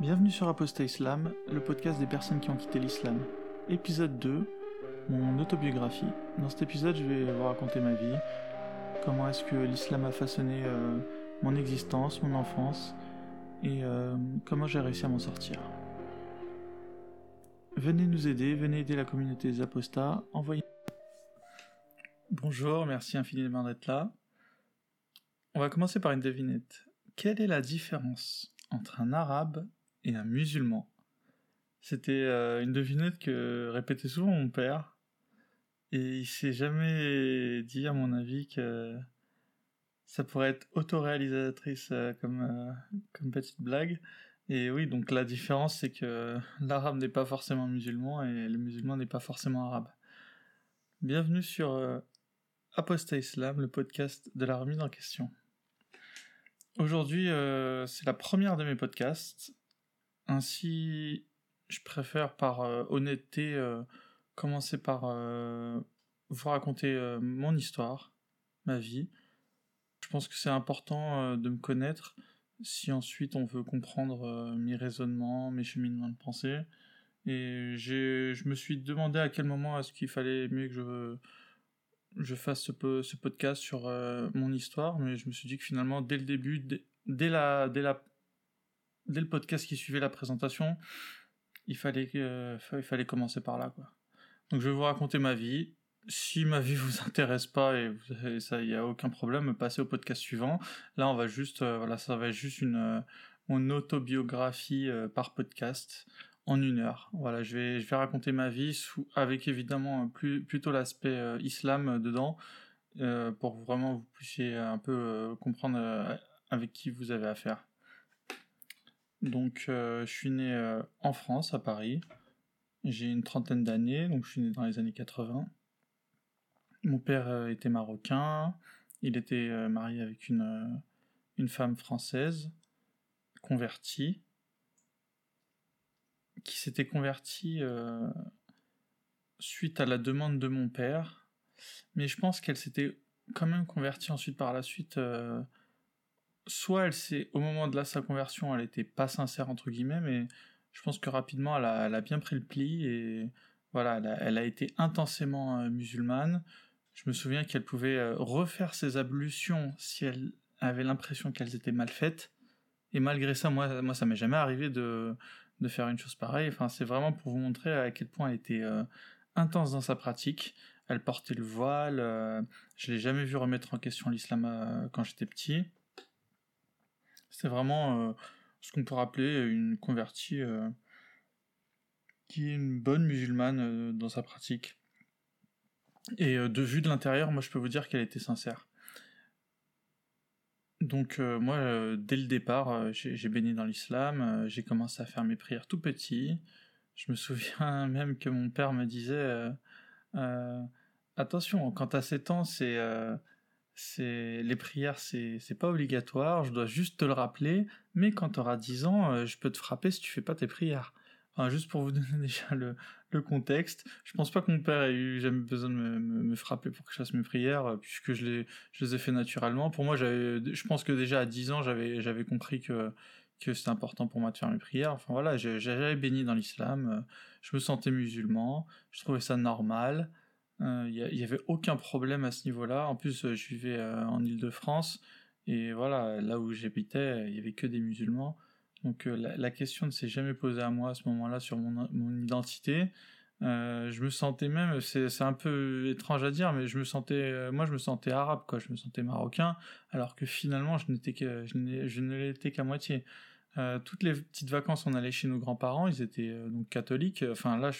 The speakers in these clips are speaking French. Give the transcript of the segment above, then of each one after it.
Bienvenue sur Apostat Islam, le podcast des personnes qui ont quitté l'islam. Épisode 2, mon autobiographie. Dans cet épisode, je vais vous raconter ma vie, comment est-ce que l'islam a façonné euh, mon existence, mon enfance, et euh, comment j'ai réussi à m'en sortir. Venez nous aider, venez aider la communauté des apostats, envoyez... Bonjour, merci infiniment d'être là. On va commencer par une devinette. Quelle est la différence entre un arabe et un musulman C'était euh, une devinette que répétait souvent mon père. Et il s'est jamais dit, à mon avis, que ça pourrait être autoréalisatrice euh, comme, euh, comme petite blague. Et oui, donc la différence, c'est que l'arabe n'est pas forcément musulman et le musulman n'est pas forcément arabe. Bienvenue sur Apostat Islam, le podcast de la remise en question. Aujourd'hui, euh, c'est la première de mes podcasts. Ainsi, je préfère par euh, honnêteté euh, commencer par vous raconter mon histoire, ma vie. Je pense que c'est important de me connaître si ensuite on veut comprendre mes raisonnements, mes cheminements de pensée. Et je me suis demandé à quel moment est-ce qu'il fallait mieux que je je fasse ce, podcast sur euh, mon histoire, mais je me suis dit que finalement, dès le début, dès, la, dès, la, dès le podcast qui suivait la présentation, il fallait, euh, il fallait commencer par là. Quoi. Donc je vais vous raconter ma vie. Si ma vie vous intéresse pas et, ça, il y a aucun problème, passez au podcast suivant. Là, on va juste, euh, ça va être juste une, une autobiographie par podcast en une heure. Voilà, je vais, je vais raconter ma vie avec évidemment plus, plutôt l'aspect euh, islam euh, dedans, euh, pour vraiment vous puissiez un peu comprendre avec qui vous avez affaire. Donc, je suis né en France, à Paris. J'ai une trentaine d'années, donc je suis né dans les années 80. Mon père était marocain, il était marié avec une, une femme française, convertie qui s'était convertie euh, suite à la demande de mon père, mais je pense qu'elle s'était quand même convertie ensuite par la suite. Euh, soit elle s'est, au moment de la, sa conversion, elle était pas sincère entre guillemets, mais je pense que rapidement elle a, bien pris le pli et voilà, elle a, été intensément euh, musulmane. Je me souviens qu'elle pouvait refaire ses ablutions si elle avait l'impression qu'elles étaient mal faites. Et malgré ça, moi, moi, ça m'est jamais arrivé de, de faire une chose pareille. Enfin, c'est vraiment pour vous montrer à quel point elle était euh, intense dans sa pratique. Elle portait le voile. Euh, je l'ai jamais vu remettre en question l'islam euh, quand j'étais petit. C'est vraiment ce qu'on pourrait appeler une convertie qui est une bonne musulmane dans sa pratique. Et de vue de l'intérieur, moi, je peux vous dire qu'elle était sincère. Donc euh, moi, euh, dès le départ, euh, j'ai baigné dans l'islam, j'ai commencé à faire mes prières tout petit. Je me souviens même que mon père me disait attention, quand t'as 7 ans, c'est les prières, c'est pas obligatoire, je dois juste te le rappeler, mais quand t'auras 10 ans, je peux te frapper si tu fais pas tes prières juste pour vous donner déjà le, contexte, je pense pas que mon père ait eu jamais besoin de me, frapper pour que je fasse mes prières, euh, puisque je les, je les ai fait naturellement. Pour moi, je pense que déjà à 10 ans, j'avais, j'avais compris que, que c'était important pour moi de faire mes prières. Enfin voilà, j'avais béni dans l'islam, euh, je me sentais musulman, je trouvais ça normal. Il euh, y, avait aucun problème à ce niveau-là. En plus, je vivais en Île-de-France et voilà, là où j'habitais, il y avait que des musulmans. Donc euh, la, question ne s'est jamais posée à moi à ce moment-là sur mon, mon identité. Euh, je me sentais même, c'est un peu étrange à dire, mais je me sentais, euh, moi je me sentais arabe, quoi, je me sentais marocain, alors que finalement je que, je, je ne l'étais qu'à moitié. Euh, toutes les petites vacances, on allait chez nos grands-parents, ils étaient euh, donc catholiques. Enfin là,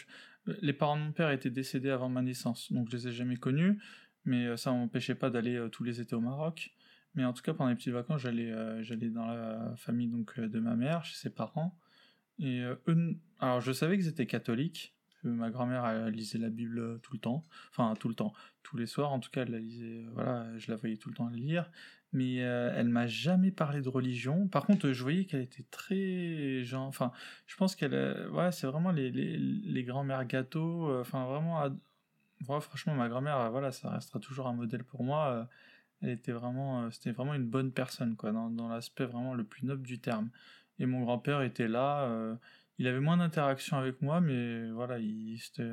les parents de mon père étaient décédés avant ma naissance, donc je les ai jamais connus, mais ça m'empêchait pas d'aller tous les étés au Maroc. Mais en tout cas, pendant les petites vacances, j'allais euh, j'allais dans la famille donc euh, de ma mère, chez ses parents. Et euh, eux, alors je savais qu'ils étaient catholiques. ma grand-mère lisait la Bible tout le temps, enfin tout le temps, tous les soirs en tout cas, elle lisait. voilà, je la voyais tout le temps lire. Mais elle m'a jamais parlé de religion. Par contre, je voyais qu'elle était très, genre, enfin, je pense qu'elle, ouais, c'est vraiment les les, les grands-mères gâteaux. Enfin, vraiment, ouais, franchement, ma grand-mère, voilà, ça restera toujours un modèle pour moi elle était vraiment, euh, c'était vraiment une bonne personne, quoi, dans, dans l'aspect vraiment le plus noble du terme. et mon grand-père était là. il avait moins d'interaction avec moi, mais voilà, c'était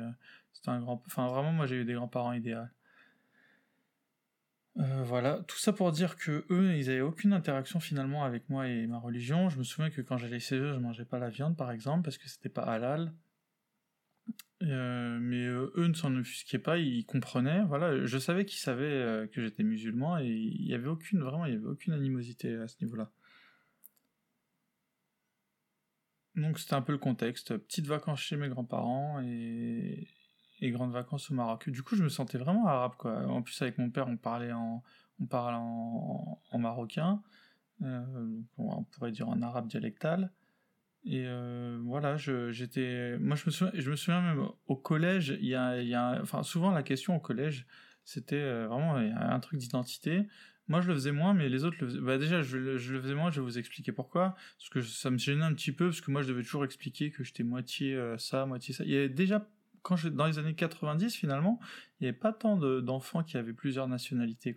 un grand. Enfin, vraiment, moi j'ai eu des grands-parents idéaux. Euh, voilà, tout ça pour dire que eux, ils avaient aucune interaction finalement avec moi et ma religion. Je me souviens que quand j'allais chez eux, je mangeais pas la viande par exemple parce que c'était pas halal. Euh, mais euh, eux ne s'en offusquaient pas, ils comprenaient. Voilà, je savais qu'ils savaient que j'étais musulman et il y avait aucune, vraiment, il y avait aucune animosité à ce niveau-là. Donc c'était un peu le contexte. Petites vacances chez mes grands-parents et, et grandes vacances au Maroc. Du coup, je me sentais vraiment arabe, quoi. En plus, avec mon père, on parlait en, on parlait en, marocain, euh, on pourrait dire en arabe dialectal. Et euh, voilà, j'étais. Moi, je me, souviens, je me souviens même au collège, il y a, y a enfin, souvent la question au collège, c'était euh, vraiment un truc d'identité. Moi, je le faisais moins, mais les autres le faisaient. Bah, déjà, je, je, le faisais moins, je vais vous expliquer pourquoi. Parce que ça me gênait un petit peu, parce que moi, je devais toujours expliquer que j'étais moitié ça, moitié ça. Il y avait déjà quand dans les années 90 finalement, il n'y avait pas tant d'enfants qui avaient plusieurs nationalités.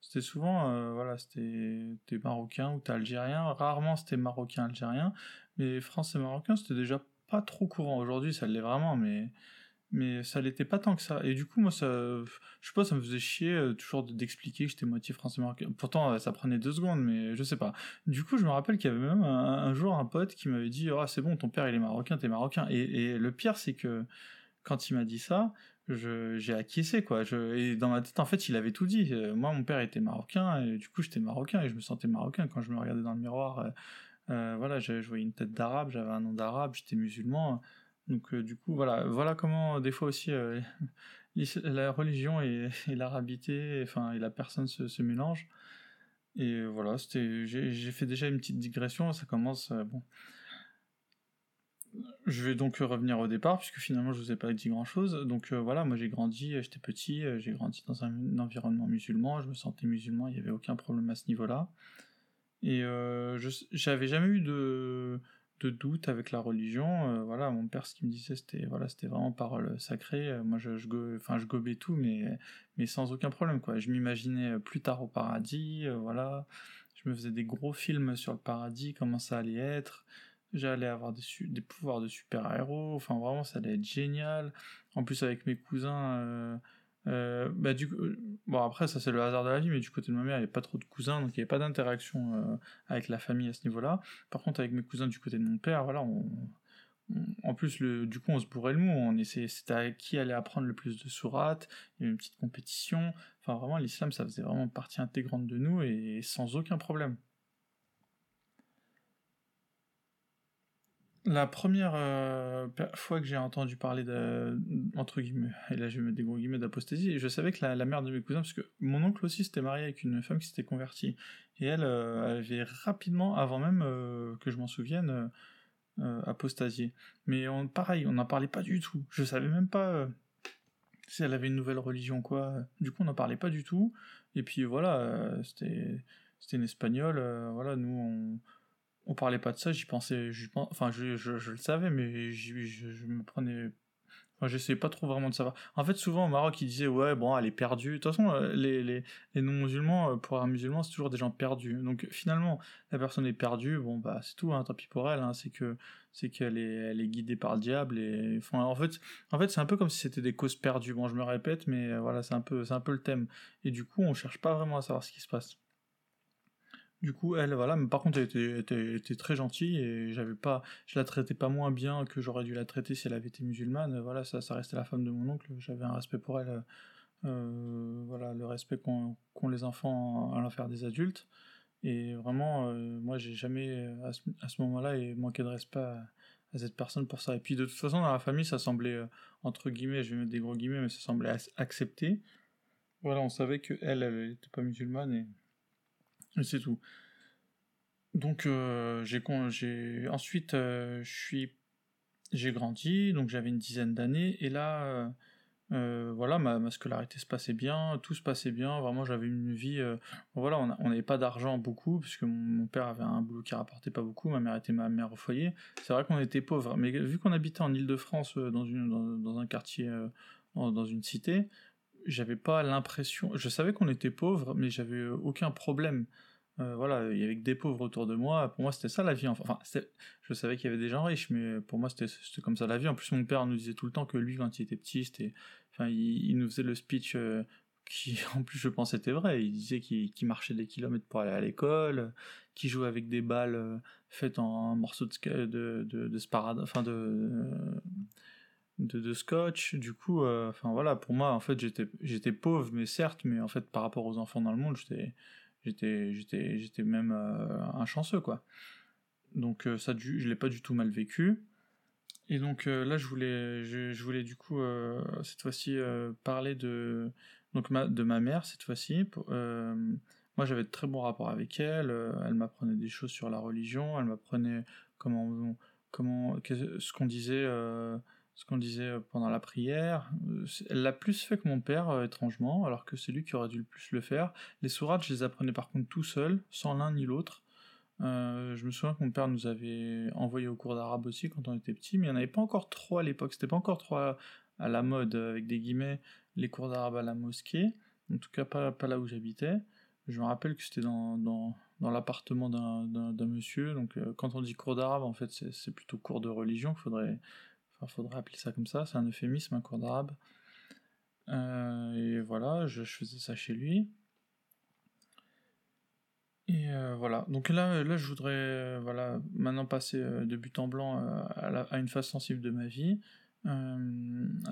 C'était souvent euh, voilà, c'était marocain ou t'es algérien, rarement c'était marocain algérien, mais français marocain c'était déjà pas trop courant. Aujourd'hui ça l'est vraiment, mais mais ça l'était pas tant que ça. Et du coup moi ça, je sais pas, ça me faisait chier euh, toujours d'expliquer que j'étais moitié français marocain. Pourtant euh, ça prenait deux secondes, mais je sais pas. Du coup je me rappelle qu'il y avait même un, jour un pote qui m'avait dit ah c'est bon ton père il est marocain, t'es marocain. Et le pire c'est que quand il m'a dit ça, j'ai acquiescé quoi. Je, et dans ma tête, en fait, il avait tout dit. Euh, moi, mon père était marocain et du coup, j'étais marocain et je me sentais marocain quand je me regardais dans le miroir. Euh, euh voilà, je, voyais une tête d'arabe, j'avais un nom d'arabe, j'étais musulman. Donc euh, du coup, voilà, voilà comment des fois aussi la religion et, l'arabité, enfin, et la personne se, se mélangent. Et voilà, c'était, j'ai fait déjà une petite digression. Ça commence, bon je vais donc revenir au départ, puisque finalement je vous ai pas dit grand chose. Donc euh, voilà, moi j'ai grandi, euh, j'étais petit, euh, j'ai grandi dans un, environnement musulman, je me sentais musulman, il n'y avait aucun problème à ce niveau-là. Et j'avais jamais eu de, doute avec la religion. voilà, mon père, ce qu'il me disait, c'était voilà, vraiment parole sacrée. Moi je, je gobais tout, mais, mais sans aucun problème. Quoi. Je m'imaginais plus tard au paradis, voilà. Je me faisais des gros films sur le paradis, comment ça allait être j'allais avoir des, des, pouvoirs de super-héros, enfin vraiment ça allait être génial. En plus avec mes cousins, euh, euh, bah du euh, bon après ça c'est le hasard de la vie, mais du côté de ma mère il n'y avait pas trop de cousins, donc il n'y avait pas d'interaction avec la famille à ce niveau-là. Par contre avec mes cousins du côté de mon père, voilà, en plus le, du coup on se bourrait le mou, on essayait, c'était qui allait apprendre le plus de sourates, il y avait une petite compétition, enfin vraiment l'islam ça faisait vraiment partie intégrante de nous et sans aucun problème. La première euh, fois que j'ai entendu parler de, entre guillemets, et là je d'apostasie, je savais que la, mère de mes cousins, parce que mon oncle aussi s'était marié avec une femme qui s'était convertie, et elle euh, avait rapidement, avant même euh, que je m'en souvienne, apostasié. Mais pareil, on n'en parlait pas du tout. Je savais même pas si elle avait une nouvelle religion quoi. Du coup, on n'en parlait pas du tout. Et puis voilà, c'était c'était une espagnole. voilà, nous on on parlait pas de ça, j'y pensais, enfin je, je, le savais, mais je, je, me prenais, enfin j'essayais pas trop vraiment de savoir. En fait, souvent au Maroc, ils disaient ouais bon, elle est perdue. De toute façon, euh, les, les, les non-musulmans, euh, pour un musulman, c'est toujours des gens perdus. Donc finalement, la personne est perdue, bon bah c'est tout, hein, tant pis pour elle. Hein, c'est que c'est qu'elle est, elle est guidée par le diable et en fait, en fait c'est un peu comme si c'était des causes perdues. Bon, je me répète, mais euh, voilà, c'est un peu, c'est un peu le thème. Et du coup, on cherche pas vraiment à savoir ce qui se passe. Du coup, elle, voilà, mais par contre, elle était, très gentille et j'avais pas, je la traitais pas moins bien que j'aurais dû la traiter si elle avait été musulmane. Voilà, ça, ça restait la femme de mon oncle. J'avais un respect pour elle, euh, voilà, le respect qu'ont les enfants à l'enfer des adultes. Et vraiment, euh, moi, j'ai jamais, à ce, moment-là, manqué de respect à, cette personne pour ça. Et puis, de toute façon, dans la famille, ça semblait, euh, entre guillemets, je vais mettre des gros guillemets, mais ça semblait accepté. Voilà, on savait qu'elle, elle, elle n'était pas musulmane et c'est tout. Donc euh, j'ai ensuite euh, j'ai grandi, donc j'avais une dizaine d'années et là euh, voilà ma, scolarité se passait bien, tout se passait bien, vraiment j'avais une vie voilà on n'avait pas d'argent beaucoup puisque mon, père avait un boulot qui rapportait pas beaucoup, ma mère était ma mère au foyer. C'est vrai qu'on était pauvres, mais vu qu'on habitait en Île-de-France dans, un quartier dans une cité, j'avais pas l'impression, je savais qu'on était pauvres, mais j'avais aucun problème Euh, voilà, il y avait que des pauvres autour de moi. Pour moi, c'était ça la vie. Enfin, je savais qu'il y avait des gens riches, mais pour moi, c'était comme ça la vie. En plus, mon père nous disait tout le temps que lui, quand il était petit, c'était, enfin, il, nous faisait le speech euh, qui, en plus, je pense, était vrai. Il disait qu'il marchait des kilomètres pour aller à l'école, qu'il jouait avec des balles euh, faites en morceaux de, de, de, de enfin de, de, scotch. Du coup, enfin voilà, pour moi, en fait, j'étais, pauvre, mais certes, mais en fait, par rapport aux enfants dans le monde, j'étais J'étais, j'étais, j'étais même euh, un chanceux, quoi. Donc euh, ça, je l'ai pas du tout mal vécu. Et donc euh, là, je voulais, je, voulais du coup cette fois-ci parler de donc ma, de ma mère cette fois-ci. moi, j'avais de très bons rapports avec elle. elle m'apprenait des choses sur la religion. Elle m'apprenait comment, comment, ce qu'on disait ce qu'on disait euh, pendant la prière. Euh, elle l'a plus fait que mon père, euh, étrangement, alors que c'est lui qui aurait dû le plus le faire. Les sourates, je les apprenais par contre tout seul, sans l'un ni l'autre. je me souviens que mon père nous avait envoyé au cours d'arabe aussi quand on était petit, mais il n'y en avait pas encore trop à l'époque. C'était pas encore trop à, la mode, avec des guillemets, les cours d'arabe à la mosquée. En tout cas, pas, là où j'habitais. Je me rappelle que c'était dans l'appartement d'un monsieur. Donc, quand on dit cours d'arabe, en fait, c'est plutôt cours de religion qu'il faudrait il faudrait appeler ça comme ça, c'est un euphémisme, un cours d'arabe. Euh, et voilà, je, faisais ça chez lui. Et euh, voilà, donc là, là je voudrais euh, voilà, maintenant passer de but en blanc à, une phase sensible de ma vie.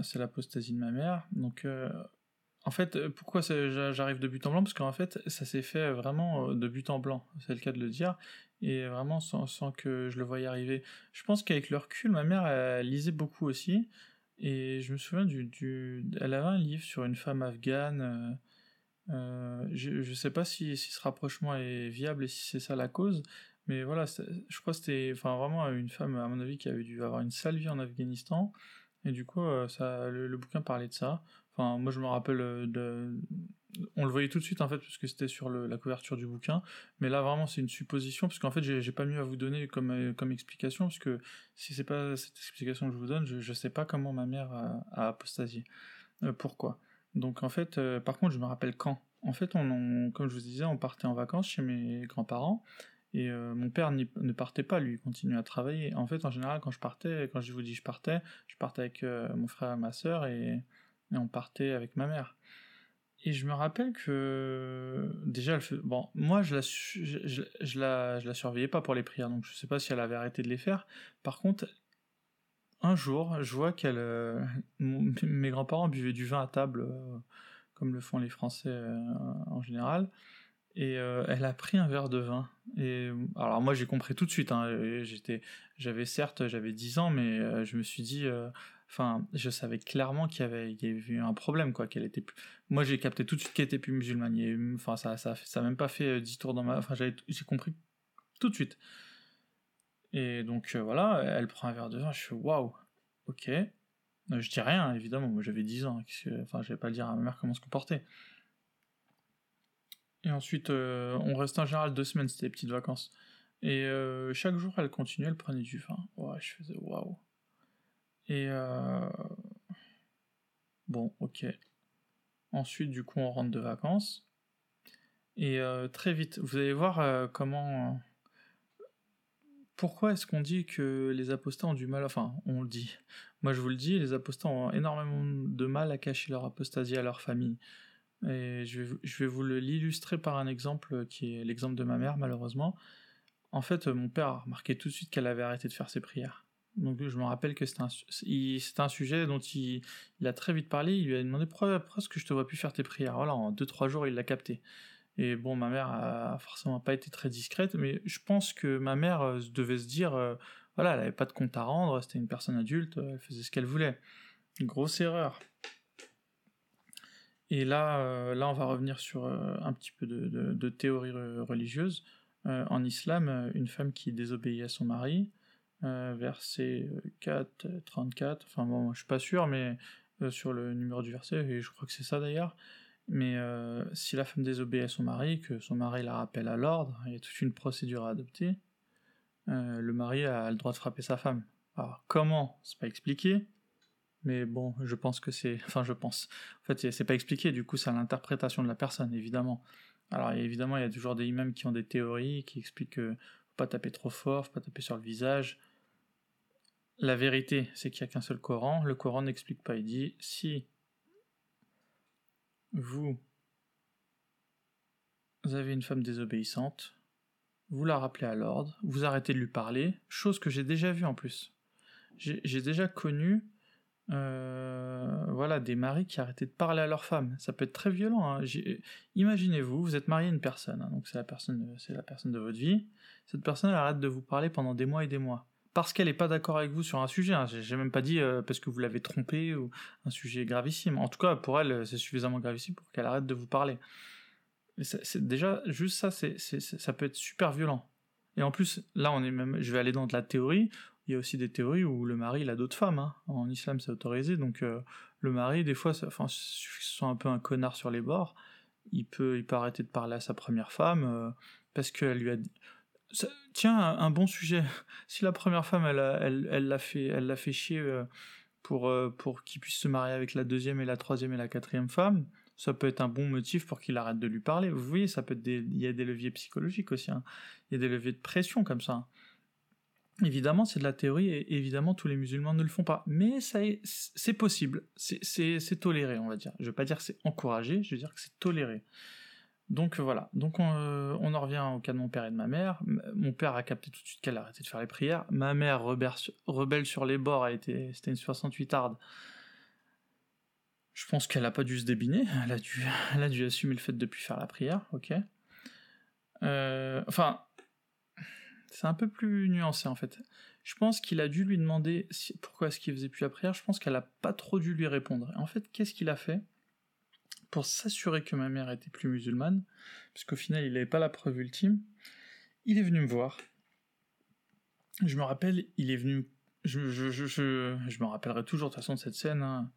c'est l'apostasie de ma mère. Donc en fait, pourquoi j'arrive de but en blanc? Parce qu'en fait, ça s'est fait vraiment de but en blanc, c'est le cas de le dire et vraiment sans, sans, que je le voyais arriver. Je pense qu'avec le recul, ma mère lisait beaucoup aussi, et je me souviens du, du, elle avait un livre sur une femme afghane. Euh, euh je, ne sais pas si, si, ce rapprochement est viable et si c'est ça la cause, mais voilà, je crois que c'était enfin vraiment une femme à mon avis qui avait dû avoir une sale vie en Afghanistan, et du coup euh, ça, le bouquin parlait de ça. Enfin, moi je me rappelle euh, de, on le voyait tout de suite en fait parce que c'était sur la couverture du bouquin. Mais là vraiment c'est une supposition parce qu'en fait j'ai pas mieux à vous donner comme, euh, comme explication parce que si c'est pas cette explication que je vous donne je, je sais pas comment ma mère a, apostasié. Euh, pourquoi? Donc en fait par contre je me rappelle quand? En fait on, comme je vous disais on partait en vacances chez mes grands-parents et mon père ne partait pas, lui, il continuait à travailler. En fait, en général, quand je partais, quand je vous dis je partais, je partais avec mon frère et ma soeur et, on partait avec ma mère. Et je me rappelle que déjà, elle bon, moi je la, la, surveillais pas pour les prières, donc je sais pas si elle avait arrêté de les faire. Par contre, un jour, je vois qu'elle, euh, mes grands-parents buvaient du vin à table, euh, comme le font les Français euh, en général, et elle a pris un verre de vin. Et alors moi j'ai compris tout de suite. Hein, j'étais, j'avais certes, j'avais 10 ans, mais je me suis dit Enfin, je savais clairement qu'il y avait, eu un problème, quoi, qu'elle était plus... Moi, j'ai capté tout de suite qu'elle était plus musulmane. Enfin, ça, ça, même pas fait 10 euh, tours dans ma... Enfin, j'ai compris tout de suite. Et donc, euh, voilà, elle prend un verre de vin, je fais, waouh, ok. Euh, je dis rien, évidemment, moi j'avais 10 ans, enfin, je vais pas le dire à ma mère comment se comporter. Et ensuite, on reste en général deux semaines, c'était les petites vacances. Et chaque jour, elle continuait, elle prenait du vin. Ouais, je faisais waouh. Et euh, bon, ok. Ensuite, du coup, on rentre de vacances. Et euh, très vite, vous allez voir euh, comment. Pourquoi est-ce qu'on dit que les apostats ont du mal Enfin, on le dit. Moi, je vous le dis, les apostats ont énormément de mal à cacher leur apostasie à leur famille. Et je vais, je vais vous l'illustrer par un exemple qui est l'exemple de ma mère, malheureusement. En fait, mon père a remarqué tout de suite qu'elle avait arrêté de faire ses prières. Donc je me rappelle que c'était un, un, sujet dont il, a très vite parlé. Il lui a demandé pourquoi, est-ce que je te vois plus faire tes prières? Voilà, en 2-3 jours, il l'a capté. Et bon, ma mère a forcément pas été très discrète, mais je pense que ma mère euh, devait se dire, euh, voilà, elle avait pas de compte à rendre, c'était une personne adulte, elle faisait ce qu'elle voulait. Grosse erreur. Et là, euh, là, on va revenir sur un petit peu de, théorie religieuse. en islam, une femme qui désobéit à son mari, euh, verset 4, 34, enfin bon, je suis pas sûr, mais euh, sur le numéro du verset, et je crois que c'est ça d'ailleurs. Mais euh, si la femme désobéit à son mari, que son mari la rappelle à l'ordre, il y a toute une procédure à adopter, le mari a le droit de frapper sa femme. Alors comment? C'est pas expliqué, mais bon, je pense que c'est. Enfin, je pense. En fait, c'est pas expliqué, du coup, c'est à l'interprétation de la personne, évidemment. Alors évidemment, il y a toujours des imams qui ont des théories, qui expliquent que faut pas taper trop fort, faut pas taper sur le visage. La vérité, c'est qu'il n'y a qu'un seul Coran. Le Coran n'explique pas. Il dit si vous avez une femme désobéissante, vous la rappelez à l'ordre, vous arrêtez de lui parler, chose que j'ai déjà vue en plus. J'ai déjà connu euh, voilà, des maris qui arrêtaient de parler à leur femme. Ça peut être très violent. Hein. Imaginez-vous, vous êtes marié à une personne, hein, donc c'est la personne, c'est la personne de votre vie. Cette personne elle arrête de vous parler pendant des mois et des mois parce qu'elle n'est pas d'accord avec vous sur un sujet. Hein. J'ai même pas dit euh, parce que vous l'avez trompé ou un sujet gravissime. En tout cas, pour elle, c'est suffisamment gravissime pour qu'elle arrête de vous parler. C'est déjà juste ça, c'est ça peut être super violent. Et en plus, là, on est même, je vais aller dans de la théorie. Il y a aussi des théories où le mari il a d'autres femmes. Hein. En islam, c'est autorisé, donc euh, le mari, des fois, enfin, soit un peu un connard sur les bords, il peut, il peut arrêter de parler à sa première femme euh, parce qu'elle lui a dit tiens, un, bon sujet. Si la première femme, elle, elle, elle l'a fait, elle l'a fait chier euh, pour, pour qu'il puisse se marier avec la deuxième et la troisième et la quatrième femme, ça peut être un bon motif pour qu'il arrête de lui parler. Vous voyez, ça peut il y a des leviers psychologiques aussi. Hein. Il y a des leviers de pression comme ça. Évidemment, c'est de la théorie et évidemment, tous les musulmans ne le font pas. Mais c'est possible. C'est toléré, on va dire. Je ne veux pas dire que c'est encouragé, je veux dire que c'est toléré. Donc voilà, donc euh, on, en revient au cas de mon père et de ma mère. Mon père a capté tout de suite qu'elle a arrêté de faire les prières. Ma mère, rebelle sur les bords, c'était une 68 arde. Je pense qu'elle a pas dû se débiner, elle a dû, elle a dû assumer le fait de plus faire la prière, ok. Euh, enfin, c'est un peu plus nuancé en fait. Je pense qu'il a dû lui demander pourquoi est-ce qu'il faisait plus la prière. Je pense qu'elle a pas trop dû lui répondre. En fait, qu'est-ce qu'il a fait pour s'assurer que ma mère était plus musulmane, parce qu'au final il n'avait pas la preuve ultime, il est venu me voir. Je me rappelle, il est venu. Je, me rappellerai toujours de toute façon de cette scène. Hein.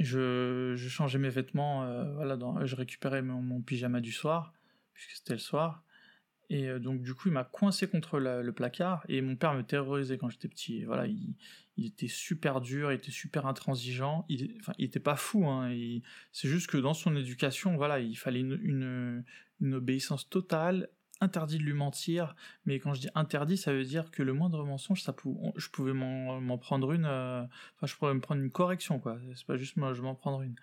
Je, changeais mes vêtements, euh, voilà, je récupérais mon, pyjama du soir, puisque c'était le soir. Et euh, donc du coup, il m'a coincé contre le placard et mon père me terrorisait quand j'étais petit. voilà, il, était super dur, il était super intransigeant. Il, enfin, était pas fou. Hein, c'est juste que dans son éducation, voilà, il fallait une, obéissance totale, interdit de lui mentir. Mais quand je dis interdit, ça veut dire que le moindre mensonge, ça je pouvais m'en prendre une. Euh, enfin, je pourrais me prendre une correction, quoi. C'est pas juste moi, je m'en prendre une.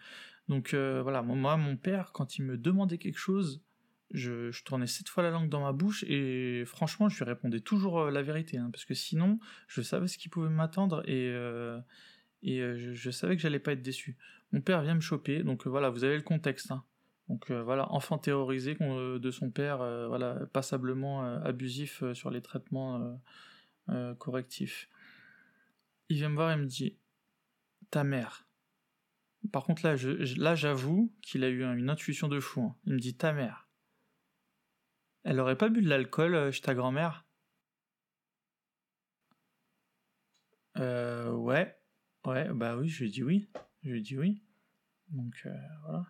Donc euh, voilà, moi, mon père, quand il me demandait quelque chose je, tournais sept fois la langue dans ma bouche et franchement, je lui répondais toujours euh, la vérité, hein, parce que sinon, je savais ce qui pouvait m'attendre et, euh, euh, je, savais que j'allais pas être déçu. Mon père vient me choper, donc voilà, vous avez le contexte. Hein. Donc voilà, enfant terrorisé de son père, voilà, passablement abusif sur les traitements correctifs. Il vient me voir et me dit Ta mère. Par contre, là, là j'avoue qu'il a eu une intuition de fou. Hein. Il me dit Ta mère elle aurait pas bu de l'alcool euh, chez ta grand-mère? Euh, ouais. Ouais, bah oui, je lui ai dit oui. Je lui ai dit oui. Donc, euh, voilà.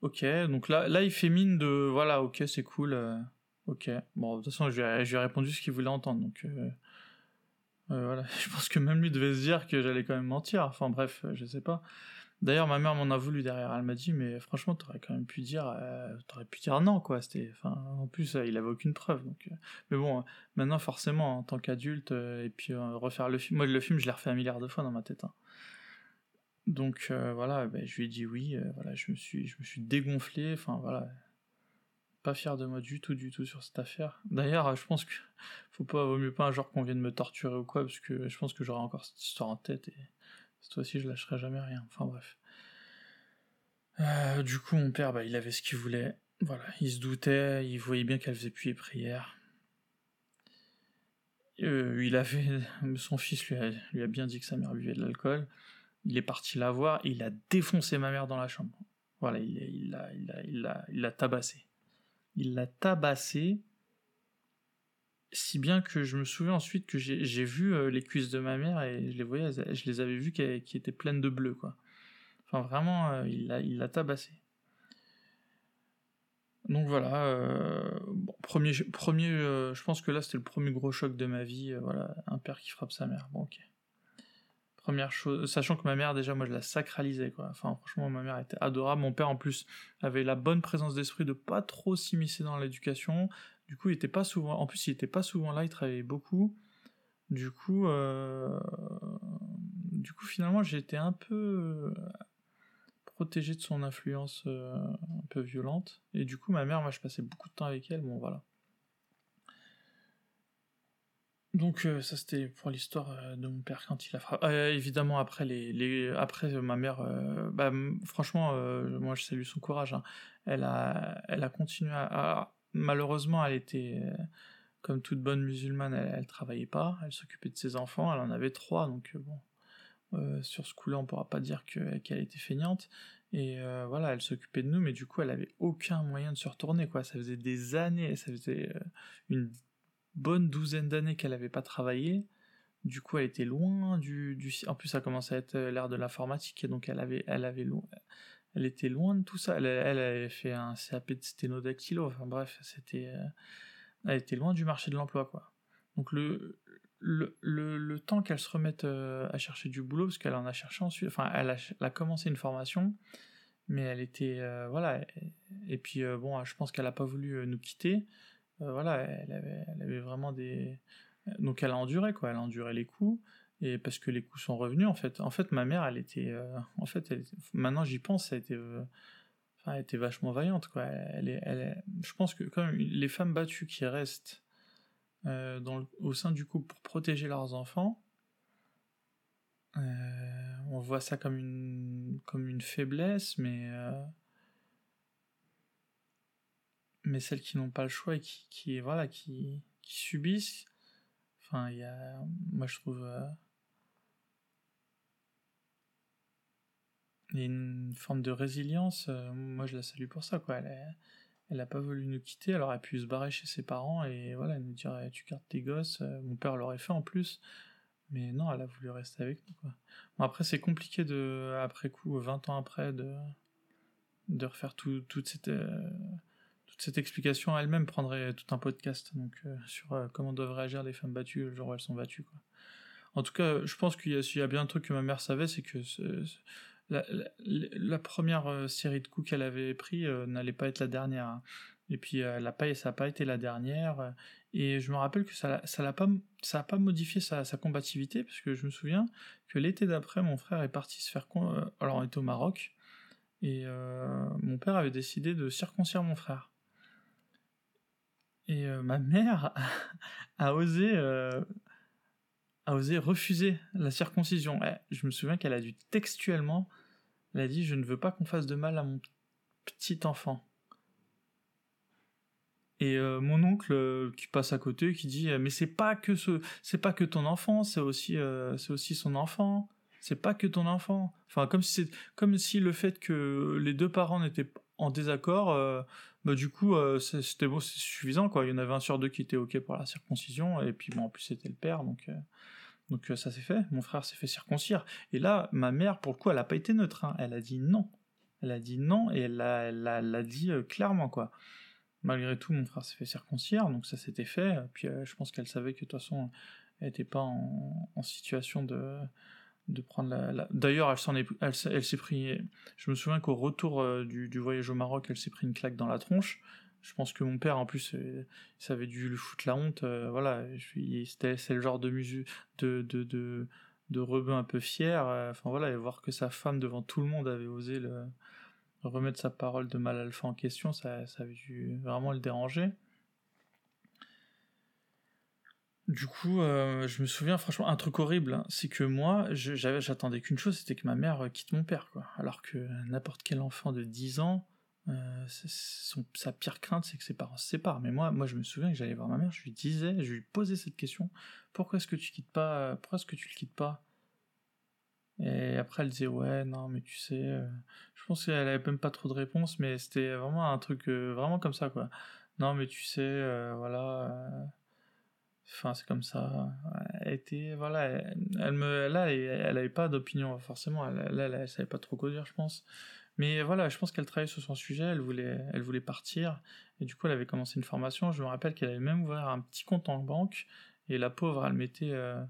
Ok, donc là, là, il fait mine de. Voilà, ok, c'est cool. Euh, ok. Bon, de toute façon, je lui ai, répondu ce qu'il voulait entendre. Donc, voilà. Je pense que même lui devait se dire que j'allais quand même mentir. Enfin, bref, je sais pas. D'ailleurs, ma mère m'en a voulu derrière. Elle m'a dit, mais franchement, t'aurais quand même pu dire, euh, t'aurais pu dire non, quoi. En plus, il avait aucune preuve. Euh. mais bon, maintenant, forcément, en tant qu'adulte, euh, et puis refaire le film. Moi, le film, je l'ai refait un milliard de fois dans ma tête. Hein. Donc voilà, ben, je lui ai dit oui. voilà, je me suis, je me suis dégonflé. Enfin voilà, pas fier de moi du tout, du tout sur cette affaire. D'ailleurs, je pense que faut pas, vaut mieux pas un jour qu'on vienne me torturer ou quoi, parce que je pense que j'aurai encore cette histoire en tête cette fois-ci, je lâcherai jamais rien. Enfin bref. Euh, du coup, mon père, bah, il avait ce qu'il voulait. Voilà, il se doutait, il voyait bien qu'elle faisait plus les prières. Euh, il avait, son fils lui a, lui a, bien dit que sa mère buvait de l'alcool. Il est parti la voir et il a défoncé ma mère dans la chambre. Voilà, il l'a il il il tabassé. Il l'a tabassé si bien que je me souviens ensuite que j'ai vu euh, les cuisses de ma mère et je les voyais, je les avais vues qui, étaient pleines de bleu, quoi. Enfin, vraiment, euh, il l'a il tabassé. Donc voilà, euh, premier, premier je pense que là c'était le premier gros choc de ma vie, voilà, un père qui frappe sa mère. Bon, ok. Première chose, sachant que ma mère, déjà, moi, je la sacralisais, quoi. Enfin, franchement, ma mère était adorable. Mon père, en plus, avait la bonne présence d'esprit de pas trop s'immiscer dans l'éducation. Du coup, il était pas souvent, en plus, il était pas souvent là, il travaillait beaucoup. Du coup, euh, du coup, finalement, j'étais un peu protégé de son influence euh, un peu violente. Et du coup, ma mère, moi, je passais beaucoup de temps avec elle. Bon, voilà. Donc euh, ça c'était pour l'histoire euh, de mon père quand il a frappé. évidemment après les, après ma mère, bah, franchement moi je salue son courage. Hein. Elle a continué à, malheureusement elle était comme toute bonne musulmane elle, elle travaillait pas, elle s'occupait de ses enfants, elle en avait trois donc bon euh, sur ce coup-là, on pourra pas dire qu'elle était feignante. Et euh, voilà, elle s'occupait de nous, mais du coup, elle avait aucun moyen de se retourner. Ça faisait des années, ça faisait euh, une bonne douzaine d'années qu'elle n'avait pas travaillé. Du coup, elle était loin du. En plus, ça commençait à être l'ère de l'informatique, donc elle avait, elle avait loin... Elle était loin de tout ça. Elle, elle avait fait un CAP de sténodactylo. Enfin bref, c'était... Elle était loin du marché de l'emploi, quoi. Donc le, le, le, temps qu'elle se remette euh, à chercher du boulot, parce qu'elle en a cherché ensuite, enfin, elle a, commencé une formation, mais elle était, euh, voilà, et, puis euh, bon, je pense qu'elle n'a pas voulu nous quitter, voilà, elle avait, elle avait vraiment des, donc elle a enduré quoi, elle a enduré les coups, et parce que les coups sont revenus en fait. En fait, ma mère, elle était, en fait, maintenant j'y pense, elle était, elle était vachement vaillante quoi. Elle, elle, je pense que les femmes battues qui restent euh, dans au sein du couple pour protéger leurs enfants, euh, on voit ça comme une, comme une faiblesse, mais, euh, mais celles qui n'ont pas le choix et qui, qui, voilà, qui, qui subissent, enfin, il y a, moi je trouve, a une forme de résilience, moi je la salue pour ça, quoi. Elle elle n'a pas voulu nous quitter, elle aurait pu se barrer chez ses parents et voilà, nous dire tu gardes tes gosses. Euh, mon père l'aurait fait en plus, mais non, elle a voulu rester avec nous. Quoi. Après, c'est compliqué de, après coup, 20 ans après, de, de refaire tout, toute, cette, euh, toute cette explication. Elle-même prendrait tout un podcast donc, euh, sur comment doivent réagir les femmes battues le jour où elles sont battues. Quoi. En tout cas, je pense qu'il y, a bien un truc que ma mère savait, c'est que la, première euh, série de coups qu'elle avait pris euh, n'allait pas être la dernière. Hein. Et puis euh, elle pas, ça n'a pas été la dernière. Et je me rappelle que ça pas, ça a pas modifié sa, combativité, parce que je me souviens que l'été d'après, mon frère est parti se faire... alors on était au Maroc, et mon père avait décidé de circoncire mon frère. Et ma mère a, osé a osé refuser la circoncision. Eh, je me souviens qu'elle a dû textuellement, elle a dit je ne veux pas qu'on fasse de mal à mon petit enfant. Et euh, mon oncle euh, qui passe à côté qui dit mais c'est pas que ce c'est pas que ton enfant, c'est aussi euh, c'est aussi son enfant. C'est pas que ton enfant. Enfin comme si c'est comme si le fait que les deux parents n'étaient en désaccord bah du coup c'était bon c'est suffisant quoi il y en avait un sur deux qui était ok pour la circoncision et puis bon en plus c'était le père donc donc euh, ça s'est fait, mon frère s'est fait circoncire. Et là, ma mère, pour le coup, elle n'a pas été neutre. Hein. Elle a dit non. Elle a dit non et elle l'a dit euh, clairement, quoi. Malgré tout, mon frère s'est fait circoncire, donc ça s'était fait. Puis euh, je pense qu'elle savait que de toute façon, elle n'était pas en, situation de, prendre la. D'ailleurs, elle elle, s'est pris. Je me souviens qu'au retour du, voyage au Maroc, elle s'est pris une claque dans la tronche. Je pense que mon père, en plus, euh, ça avait dû lui foutre la honte. Euh, voilà, c'était c'est le genre de musu, de de de, de rebeu un peu fier. Euh, enfin voilà, et voir que sa femme devant tout le monde avait osé le remettre sa parole de mal alpha en question, ça, ça avait dû vraiment le déranger. Du coup, je me souviens franchement un truc horrible, hein, c'est que moi, j'attendais qu'une chose, c'était que ma mère quitte mon père. Alors que n'importe quel enfant de 10 ans, euh, sa pire crainte, c'est que ses parents se séparent. Mais moi, moi, je me souviens que j'allais voir ma mère, je lui disais, je lui posais cette question pourquoi est-ce que tu quittes pas Pourquoi est-ce que tu le quittes pas? Et après, elle disait ouais, non, mais tu sais, euh, je pense qu'elle avait même pas trop de réponses, mais c'était vraiment un truc euh, vraiment comme ça, quoi. Non, mais tu sais, voilà. Enfin, c'est comme ça. Elle était, voilà, elle, me, là, elle, elle avait pas d'opinion forcément. Elle, elle, elle, savait pas trop quoi dire, je pense. Mais voilà, je pense qu'elle travaillait sur son sujet, elle voulait, elle voulait partir, et du coup elle avait commencé une formation, je me rappelle qu'elle avait même ouvert un petit compte en banque, et la pauvre, elle mettait, euh,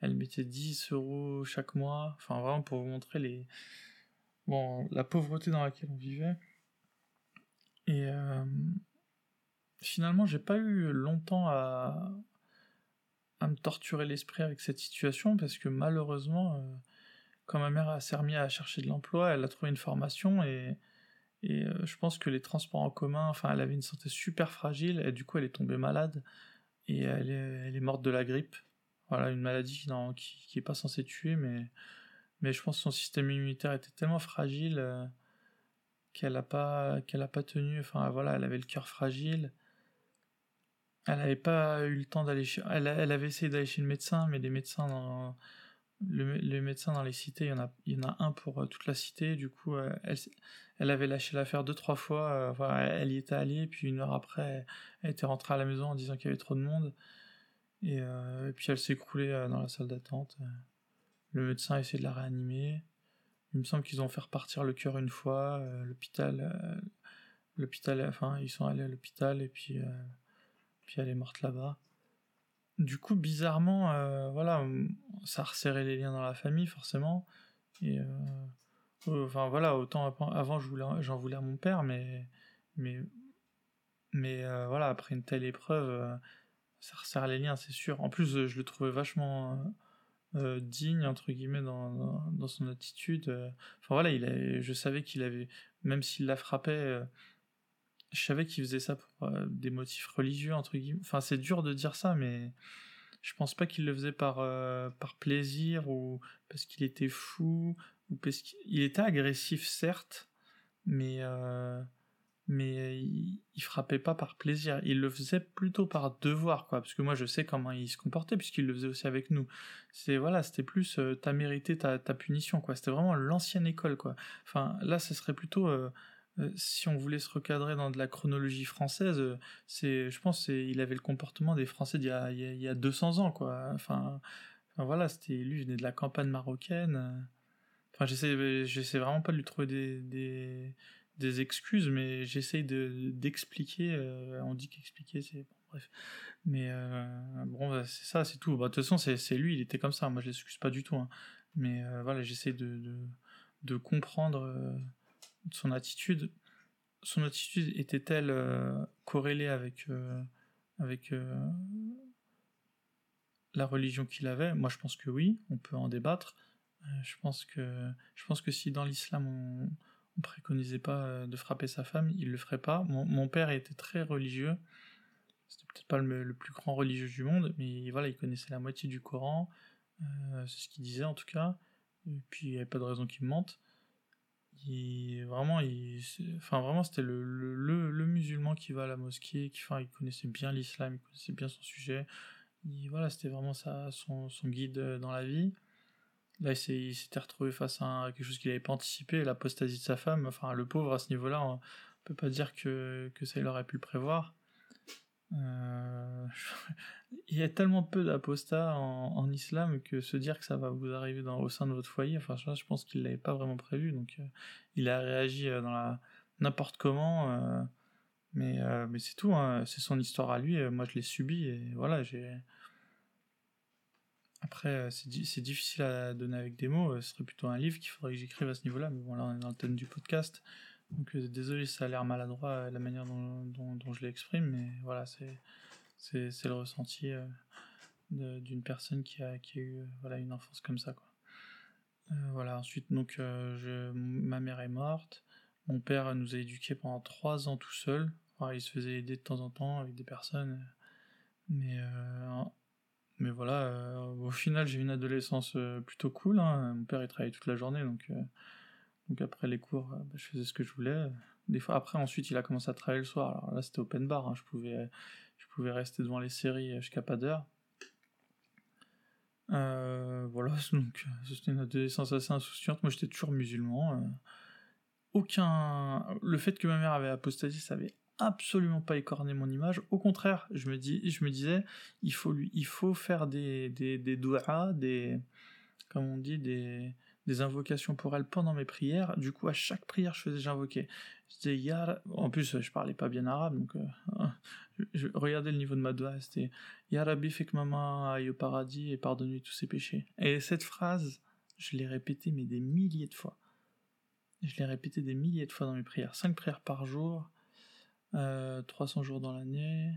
elle mettait 10 euros chaque mois. Enfin, vraiment pour vous montrer les, bon, la pauvreté dans laquelle on vivait. Et euh, finalement, j'ai pas eu longtemps à, à me torturer l'esprit avec cette situation parce que malheureusement, euh, quand ma mère s'est remise à chercher de l'emploi, elle a trouvé une formation et, et euh, je pense que les transports en commun, enfin, elle avait une santé super fragile et du coup, elle est tombée malade et elle est, morte de la grippe. Voilà, une maladie qui, qui, est pas censée tuer, mais, mais je pense que son système immunitaire était tellement fragile euh, qu'elle a pas, qu'elle pas tenu. Enfin, voilà, elle avait le cœur fragile. Elle n'avait pas eu le temps d'aller chez. Elle, elle, avait essayé d'aller chez le médecin, mais les médecins dans. Le, les médecins dans les cités, il y en a, il y en a un pour euh, toute la cité. Du coup, euh, elle, elle avait lâché l'affaire deux, trois fois. Voilà, elle y était allée, puis une heure après, elle était rentrée à la maison en disant qu'il y avait trop de monde. Euh, et, puis elle s'est écroulée euh, dans la salle d'attente. Le médecin a essayé de la réanimer. Il me semble qu'ils ont fait repartir le cœur une fois. Euh, l'hôpital, l'hôpital, enfin ils sont allés à l'hôpital et puis, puis elle est morte là-bas. Du coup, bizarrement, voilà, ça a resserré les liens dans la famille forcément. Et enfin voilà, autant avant j'en voulais à mon père, mais mais mais voilà, après une telle épreuve ça resserre les liens, c'est sûr. En plus, euh, je le trouvais vachement euh, euh, digne, entre guillemets, dans, dans, son attitude. Enfin voilà, il je savais qu'il avait, même s'il la frappait, je savais qu'il faisait ça pour des motifs religieux, entre guillemets. Enfin, c'est dur de dire ça, mais je pense pas qu'il le faisait par, par plaisir ou parce qu'il était fou ou parce qu'il était agressif, certes, mais mais il, frappait pas par plaisir, il le faisait plutôt par devoir, quoi, parce que moi je sais comment il se comportait, puisqu'il le faisait aussi avec nous. C'est voilà, c'était plus euh, t'as mérité ta, punition, quoi. C'était vraiment l'ancienne école, quoi. Enfin, là, ce serait plutôt euh, euh, si on voulait se recadrer dans de la chronologie française, c'est, je pense, c'est, il avait le comportement des Français d'il y a, il y a 200 ans, quoi. Enfin, voilà, c'était lui, venait de la campagne marocaine. Enfin, j'essaie, j'essaie vraiment pas de lui trouver des des excuses, mais j'essaye de d'expliquer. Euh, on dit qu'expliquer, c'est bref. Mais euh, bon, bah, c'est ça, c'est tout. Bah, de toute façon, c'est lui, il était comme ça. Moi, je l'excuse pas du tout. Hein. Mais euh, voilà, j'essaie de, de, comprendre son attitude. Son attitude était-elle corrélée avec avec la religion qu'il avait Moi, je pense que oui. On peut en débattre. je pense que je pense que si dans l'islam on on préconisait pas euh, de frapper sa femme, il le ferait pas. Mon, père était très religieux. C'était peut-être pas le, plus grand religieux du monde, mais voilà, il connaissait la moitié du Coran. Euh, c'est ce qu'il disait en tout cas. Et puis il n'y avait pas de raison qu'il mente. Vraiment, c'était le, musulman qui va à la mosquée, qui, enfin, il connaissait bien l'islam, il connaissait bien son sujet. voilà, c'était vraiment ça, son, guide dans la vie. Là, il s'était retrouvé face à quelque chose qu'il n'avait pas anticipé, l'apostasie de sa femme. Enfin, le pauvre, à ce niveau-là, on peut pas dire que, que ça, il aurait pu le prévoir. Euh, il y a tellement peu d'apostats en, islam que se dire que ça va vous arriver au sein de votre foyer, enfin, je, pense qu'il l'avait pas vraiment prévu. Donc, euh, il a réagi euh, n'importe comment. mais c'est tout, hein. c'est son histoire à lui. moi, je l'ai subi et voilà, j'ai après, c'est difficile à donner avec des mots. Ce serait plutôt un livre qu'il faudrait que j'écrive à ce niveau-là. Mais bon, là, on est dans le thème du podcast. Donc, euh, désolé, ça a l'air maladroit la manière dont, je l'exprime. Mais voilà, c'est le ressenti d'une personne qui a, qui a eu voilà, une enfance comme ça. Quoi. voilà, ensuite, donc, je, ma mère est morte. Mon père nous a éduqués pendant trois ans tout seul. il se faisait aider de temps en temps avec des personnes. Mais mais voilà, euh, au final, j'ai une adolescence euh, plutôt cool. Hein. Mon père, il travaillait toute la journée, donc, euh, donc après les cours, bah, je faisais ce que je voulais. Des fois, après, ensuite, il a commencé à travailler le soir. Alors là, c'était open bar. Hein. Je, pouvais, je pouvais rester devant les séries jusqu'à pas d'heure. voilà, donc c'était une adolescence assez insouciante. Moi, j'étais toujours musulman. aucun. Le fait que ma mère avait apostasie, ça avait absolument pas écorner mon image. Au contraire, je me, dis, je me disais, il faut, lui, il faut faire des, des, des des, comme on dit, des, des invocations pour elle pendant mes prières. Du coup, à chaque prière, je faisais, j'invoquais. Je disais. En plus, je parlais pas bien arabe, donc euh, je, regardais le niveau de ma doigt. C'était Ya Rabbi, fais que maman aille au paradis et pardonne-lui tous ses péchés. Et cette phrase, je l'ai répétée, mais des milliers de fois. Je l'ai répétée des milliers de fois dans mes prières. Cinq prières par jour, 300 euh, jours dans l'année.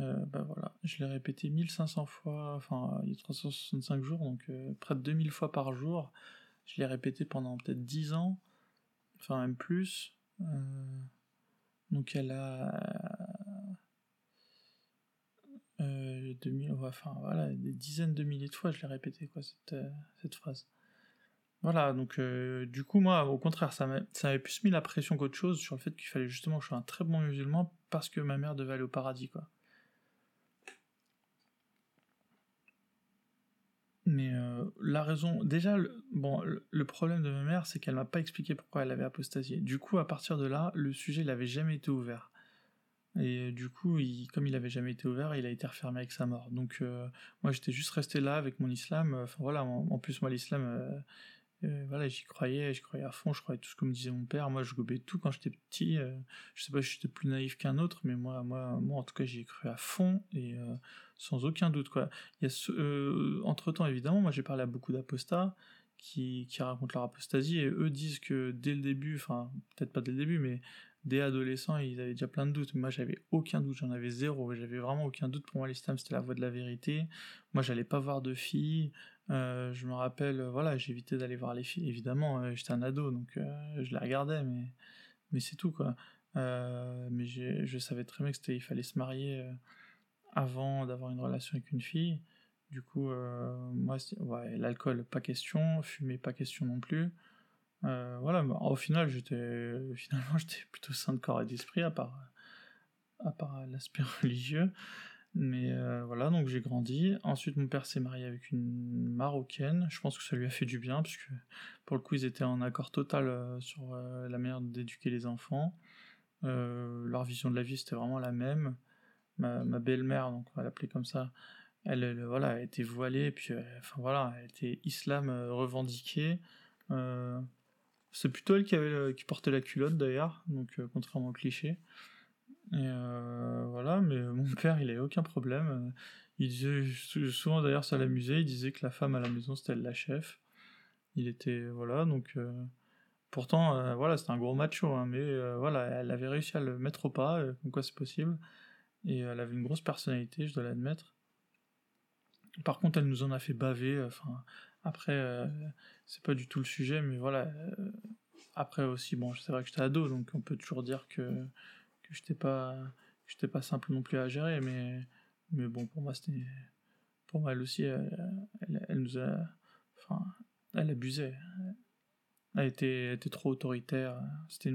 Euh, bah voilà, je l'ai répété 1500 fois, enfin il y a 365 jours, donc euh, près de 2000 fois par jour. Je l'ai répété pendant peut-être 10 ans, enfin même plus. donc elle a 2000, enfin voilà, des dizaines de milliers de fois je l'ai répété quoi cette, cette phrase. Voilà, donc euh, du coup, moi, au contraire, ça m'avait plus mis la pression qu'autre chose sur le fait qu'il fallait justement que je sois un très bon musulman parce que ma mère devait aller au paradis, quoi. Mais euh, la raison, déjà, le, bon, le, problème de ma mère, c'est qu'elle m'a pas expliqué pourquoi elle avait apostasié. Du coup, à partir de là, le sujet, il avait jamais été ouvert. Et euh, du coup, comme il avait jamais été ouvert, il a été refermé avec sa mort. Donc, moi, j'étais juste resté là avec mon islam. Enfin voilà, en, plus, moi, l'islam, voilà, j'y croyais, je croyais à fond, je croyais tout ce que me disait mon père. Moi, je gobais tout quand j'étais petit. Euh, je sais pas si j'étais plus naïf qu'un autre, mais moi, moi, moi, en tout cas, j'y ai cru à fond et euh, sans aucun doute, quoi. Il y a euh, entre temps, évidemment, moi, j'ai parlé à beaucoup d'apostats qui, qui racontent leur apostasie et eux disent que dès le début, enfin, peut-être pas dès le début, mais dès adolescents, ils avaient déjà plein de doutes. Moi, j'avais aucun doute, j'en avais zéro. J'avais vraiment aucun doute. Pour moi, l'islam, c'était la voie de la vérité. Moi, j'allais pas voir de filles. Euh, je me rappelle, euh, voilà, j'évitais d'aller voir les filles. Évidemment, euh, j'étais un ado, donc je les regardais, mais, c'est tout, mais je savais très bien qu'il fallait se marier avant d'avoir une relation avec une fille. Du coup, moi, l'alcool, pas question. Fumer, pas question non plus. voilà, au final, j'étais finalement j'étais plutôt sain de corps et d'esprit, à part l'aspect religieux. Mais euh, voilà, donc j'ai grandi. Ensuite, mon père s'est marié avec une Marocaine. Je pense que ça lui a fait du bien, puisque pour le coup, ils étaient en accord total euh, sur euh, la manière d'éduquer les enfants. leur vision de la vie, c'était vraiment la même. Ma, belle-mère, donc on va l'appeler comme ça, elle, voilà, elle était voilée, et puis enfin voilà, elle était islam revendiqué. c'est plutôt elle qui, avait, qui portait la culotte d'ailleurs, donc contrairement au cliché. Et euh, voilà, mais mon père, il avait aucun problème. Il disait, souvent d'ailleurs, ça l'amusait, il disait que la femme à la maison, c'était la chef. Il était, voilà, donc. Euh, pourtant, euh, voilà, c'était un gros macho, hein, mais voilà, elle avait réussi à le mettre au pas, comme quoi c'est possible. Et elle avait une grosse personnalité, je dois l'admettre. Par contre, elle nous en a fait baver. Enfin, après, c'est pas du tout le sujet, mais voilà. après aussi, bon, c'est vrai que j'étais ado, donc on peut toujours dire que que j'étais pas pas simple non plus à gérer mais mais bon pour moi c'était pour elle aussi elle, elle, nous a enfin elle abusait. Elle était, était trop autoritaire. C'était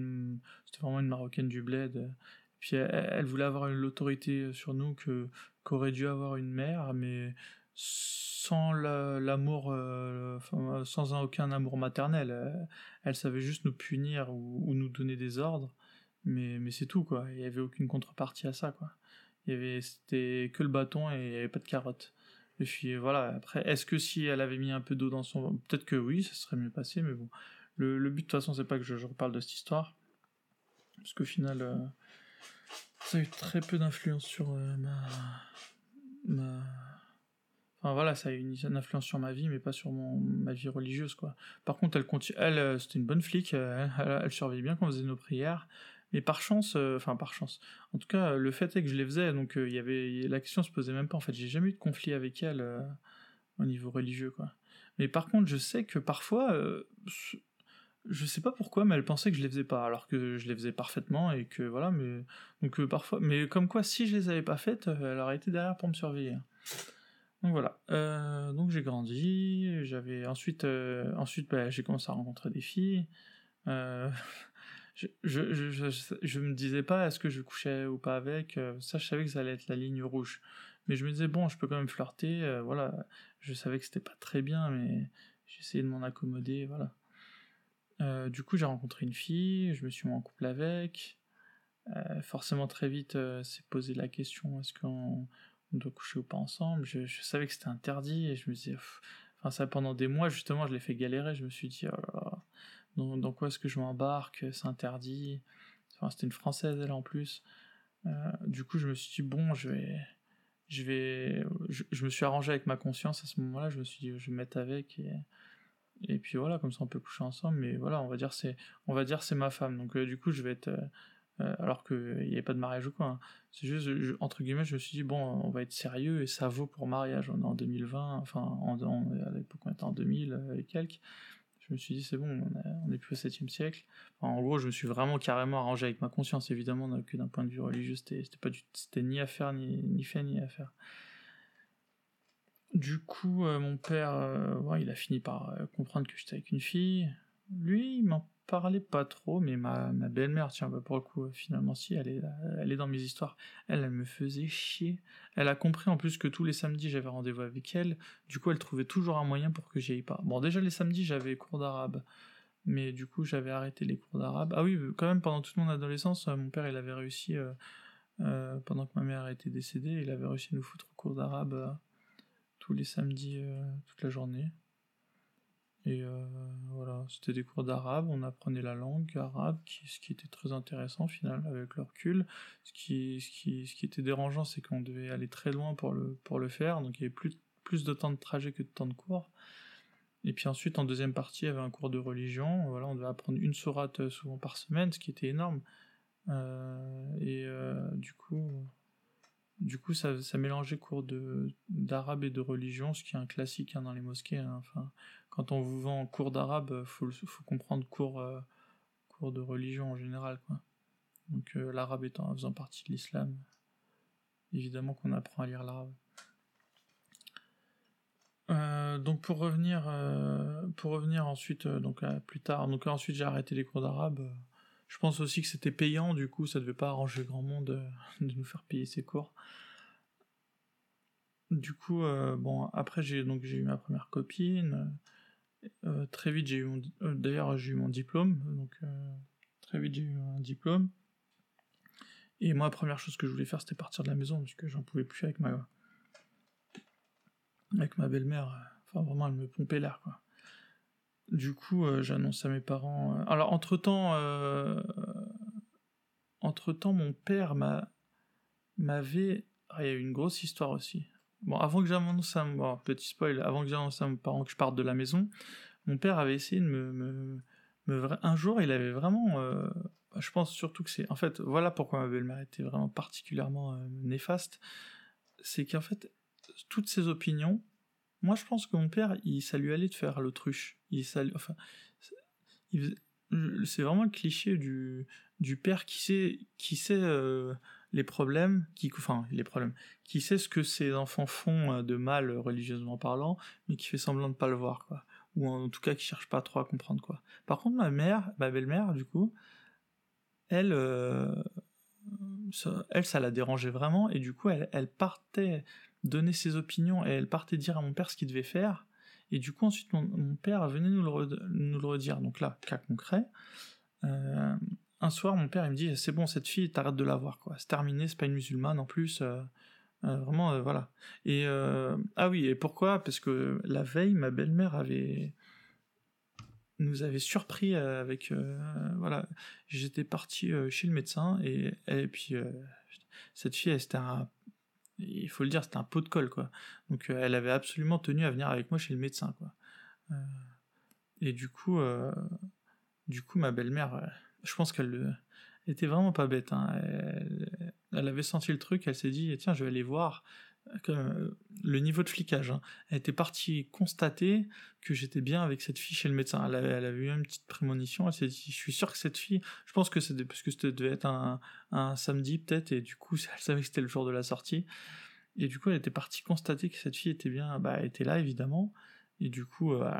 c'était vraiment une marocaine du bled. Puis elle, voulait avoir l'autorité sur nous que qu'aurait dû avoir une mère mais sans l'amour euh, sans aucun amour maternel. Elle, savait juste nous punir ou nous donner des ordres mais, mais c'est tout, quoi. Il n'y avait aucune contrepartie à ça, quoi. Il y avait, c'était que le bâton et il n'y avait pas de carotte. Et puis voilà, après, est-ce que si elle avait mis un peu d'eau dans son. Peut-être que oui, ça serait mieux passé, mais bon. Le, le but, de toute façon, c'est pas que je, reparle de cette histoire. Parce qu'au final, euh, ça a eu très peu d'influence sur euh, ma. ma. Enfin voilà, ça a eu une, influence sur ma vie, mais pas sur mon, ma vie religieuse, quoi. Par contre, elle, continue, elle euh, c'était une bonne flic, elle, elle surveillait bien quand on faisait nos prières. Mais par chance, euh, enfin par chance. En tout cas, le fait est que je les faisais, donc euh, il y avait la question se posait même pas. En fait, j'ai jamais eu de conflit avec elle euh, au niveau religieux, quoi. Mais par contre, je sais que parfois, je sais pas pourquoi, mais elle pensait que je les faisais pas, alors que je les faisais parfaitement et que voilà. Mais donc parfois, mais comme quoi, si je les avais pas faites, elle aurait été derrière pour me surveiller. Donc voilà. donc j'ai grandi. J'avais ensuite, ensuite, bah, j'ai commencé à rencontrer des filles je, je, je, je, me disais pas est-ce que je couchais ou pas avec, euh, ça je savais que ça allait être la ligne rouge. Mais je me disais bon, je peux quand même flirter, euh, voilà. Je savais que c'était pas très bien, mais j'essayais de m'en accommoder, voilà. Euh, du coup, j'ai rencontré une fille, je me suis mis en couple avec. forcément, très vite, c'est posé la question est-ce qu'on doit coucher ou pas ensemble? Je, savais que c'était interdit et je me disais enfin ça pendant des mois justement, je l'ai fait galérer. Je me suis dit, oh dans, quoi est-ce que je m'embarque C'est interdit. C'était une française elle en plus. Euh, du coup, je me suis dit bon, je vais, je vais, je, me suis arrangé avec ma conscience à ce moment-là. Je me suis dit, je vais me mettre avec et puis voilà, comme ça on peut coucher ensemble. Mais voilà, on va dire c'est, on va dire c'est ma femme. Donc du coup, je vais être euh, alors qu'il n'y avait pas de mariage ou quoi. Hein. C'est juste, entre guillemets, je me suis dit, bon, on va être sérieux et ça vaut pour mariage. On est en 2020, enfin, en, à l'époque on était en 2000 euh, et quelques. Je me suis dit, c'est bon, on, est plus au 7 siècle. en gros, je me suis vraiment carrément arrangé avec ma conscience, évidemment, que d'un point de vue religieux, c'était, ni à faire, ni, fait, ni à faire. Du coup, euh, mon père, il a fini par comprendre que j'étais avec une fille. Lui, il m'en parlait pas trop, mais ma, ma belle-mère, tiens, bah pour le coup, finalement, si, elle est, elle est dans mes histoires. Elle, elle me faisait chier. Elle a compris en plus que tous les samedis, j'avais rendez-vous avec elle. Du coup, elle trouvait toujours un moyen pour que j'y aille pas. Bon, déjà, les samedis, j'avais cours d'arabe. Mais du coup, j'avais arrêté les cours d'arabe. Ah oui, quand même, pendant toute mon adolescence, mon père, il avait réussi, euh, euh, pendant que ma mère était décédée, il avait réussi à nous foutre cours d'arabe euh, tous les samedis, toute la journée. Et euh, voilà, c'était des cours d'arabe, on apprenait la langue arabe, ce qui était très intéressant au final avec le recul. Ce qui, ce qui, ce qui était dérangeant, c'est qu'on devait aller très loin pour le, pour le faire, donc il y avait plus, plus de temps de trajet que de temps de cours. Et puis ensuite, en deuxième partie, il y avait un cours de religion. Voilà, on devait apprendre une sourate euh, souvent par semaine, ce qui était énorme. Euh, et du coup, du coup, ça, ça mélangeait cours d'arabe et de religion, ce qui est un classique hein, dans les mosquées. Hein. Quand on vous vend cours d'arabe, il faut, faut, comprendre cours, euh, cours de religion en général. Quoi. Donc euh, l'arabe étant faisant partie de l'islam, évidemment qu'on apprend à lire l'arabe. Euh, donc pour revenir, ensuite, plus tard, donc ensuite j'ai arrêté les cours d'arabe. Je pense aussi que c'était payant, du coup, ça devait pas arranger grand monde euh, de, nous faire payer ses cours. Du coup, euh, bon, après j'ai donc j'ai eu ma première copine. Euh, très vite j'ai eu mon, d'ailleurs j'ai eu mon diplôme, donc très vite j'ai eu un diplôme. Et moi, la première chose que je voulais faire, c'était partir de la maison, parce que j'en pouvais plus avec ma avec ma belle-mère. Enfin, vraiment, elle me pompait l'air, quoi. Du coup, euh, j'annonce à mes parents. Euh, alors, entre temps, euh, entre temps, mon père m'avait. Ah, il y a eu une grosse histoire aussi. Bon, avant que j'annonce à bon, petit spoil, avant que j'annonce à mes parents que je parte de la maison, mon père avait essayé de me, me, un jour, il avait vraiment, je pense surtout que c'est, en fait, voilà pourquoi ma belle-mère était vraiment particulièrement néfaste, c'est qu'en fait, toutes ses opinions, moi, je pense que mon père, il, ça lui allait de faire l'autruche. C'est vraiment le cliché du, père qui sait, euh, les problèmes, qui, enfin, les problèmes, qui sait ce que ses enfants font euh, de mal religieusement parlant, mais qui fait semblant de pas le voir. Ou en tout cas qui cherche pas trop à comprendre, quoi. Par contre, ma mère, ma belle-mère, du coup, elle, euh, ça, elle, ça la dérangeait vraiment, et du coup, elle partait donner ses opinions et elle partait dire à mon père ce qu'il devait faire. Et du coup, ensuite, mon, père venait nous le, redire. Donc là, cas concret. Euh, un soir, mon père, il me dit C'est bon, cette fille, t'arrêtes de la voir, quoi. C'est terminé, c'est pas une musulmane en plus. Euh, euh, vraiment, voilà. Et ah oui, et pourquoi? Parce que la veille, ma belle-mère avait nous avait surpris avec voilà j'étais parti chez le médecin et, et puis cette fille c'était un il faut le dire, c'était un pot de colle, quoi. Donc euh, elle avait absolument tenu à venir avec moi chez le médecin, quoi. Euh, et du coup, euh, du coup, ma belle-mère, je pense qu'elle était vraiment pas bête. Hein. Elle, avait senti le truc, elle s'est dit, tiens, je vais aller voir le niveau de flicage. Hein. Elle était partie constater que j'étais bien avec cette fille chez le médecin. Elle avait, eu une petite prémonition. Elle s'est dit, je suis sûr que cette fille, je pense que c'était parce que c'était devait être un, samedi peut-être, et du coup, elle savait que c'était le jour de la sortie. Et du coup, elle était partie constater que cette fille était bien, bah, était là évidemment. Et du coup, euh,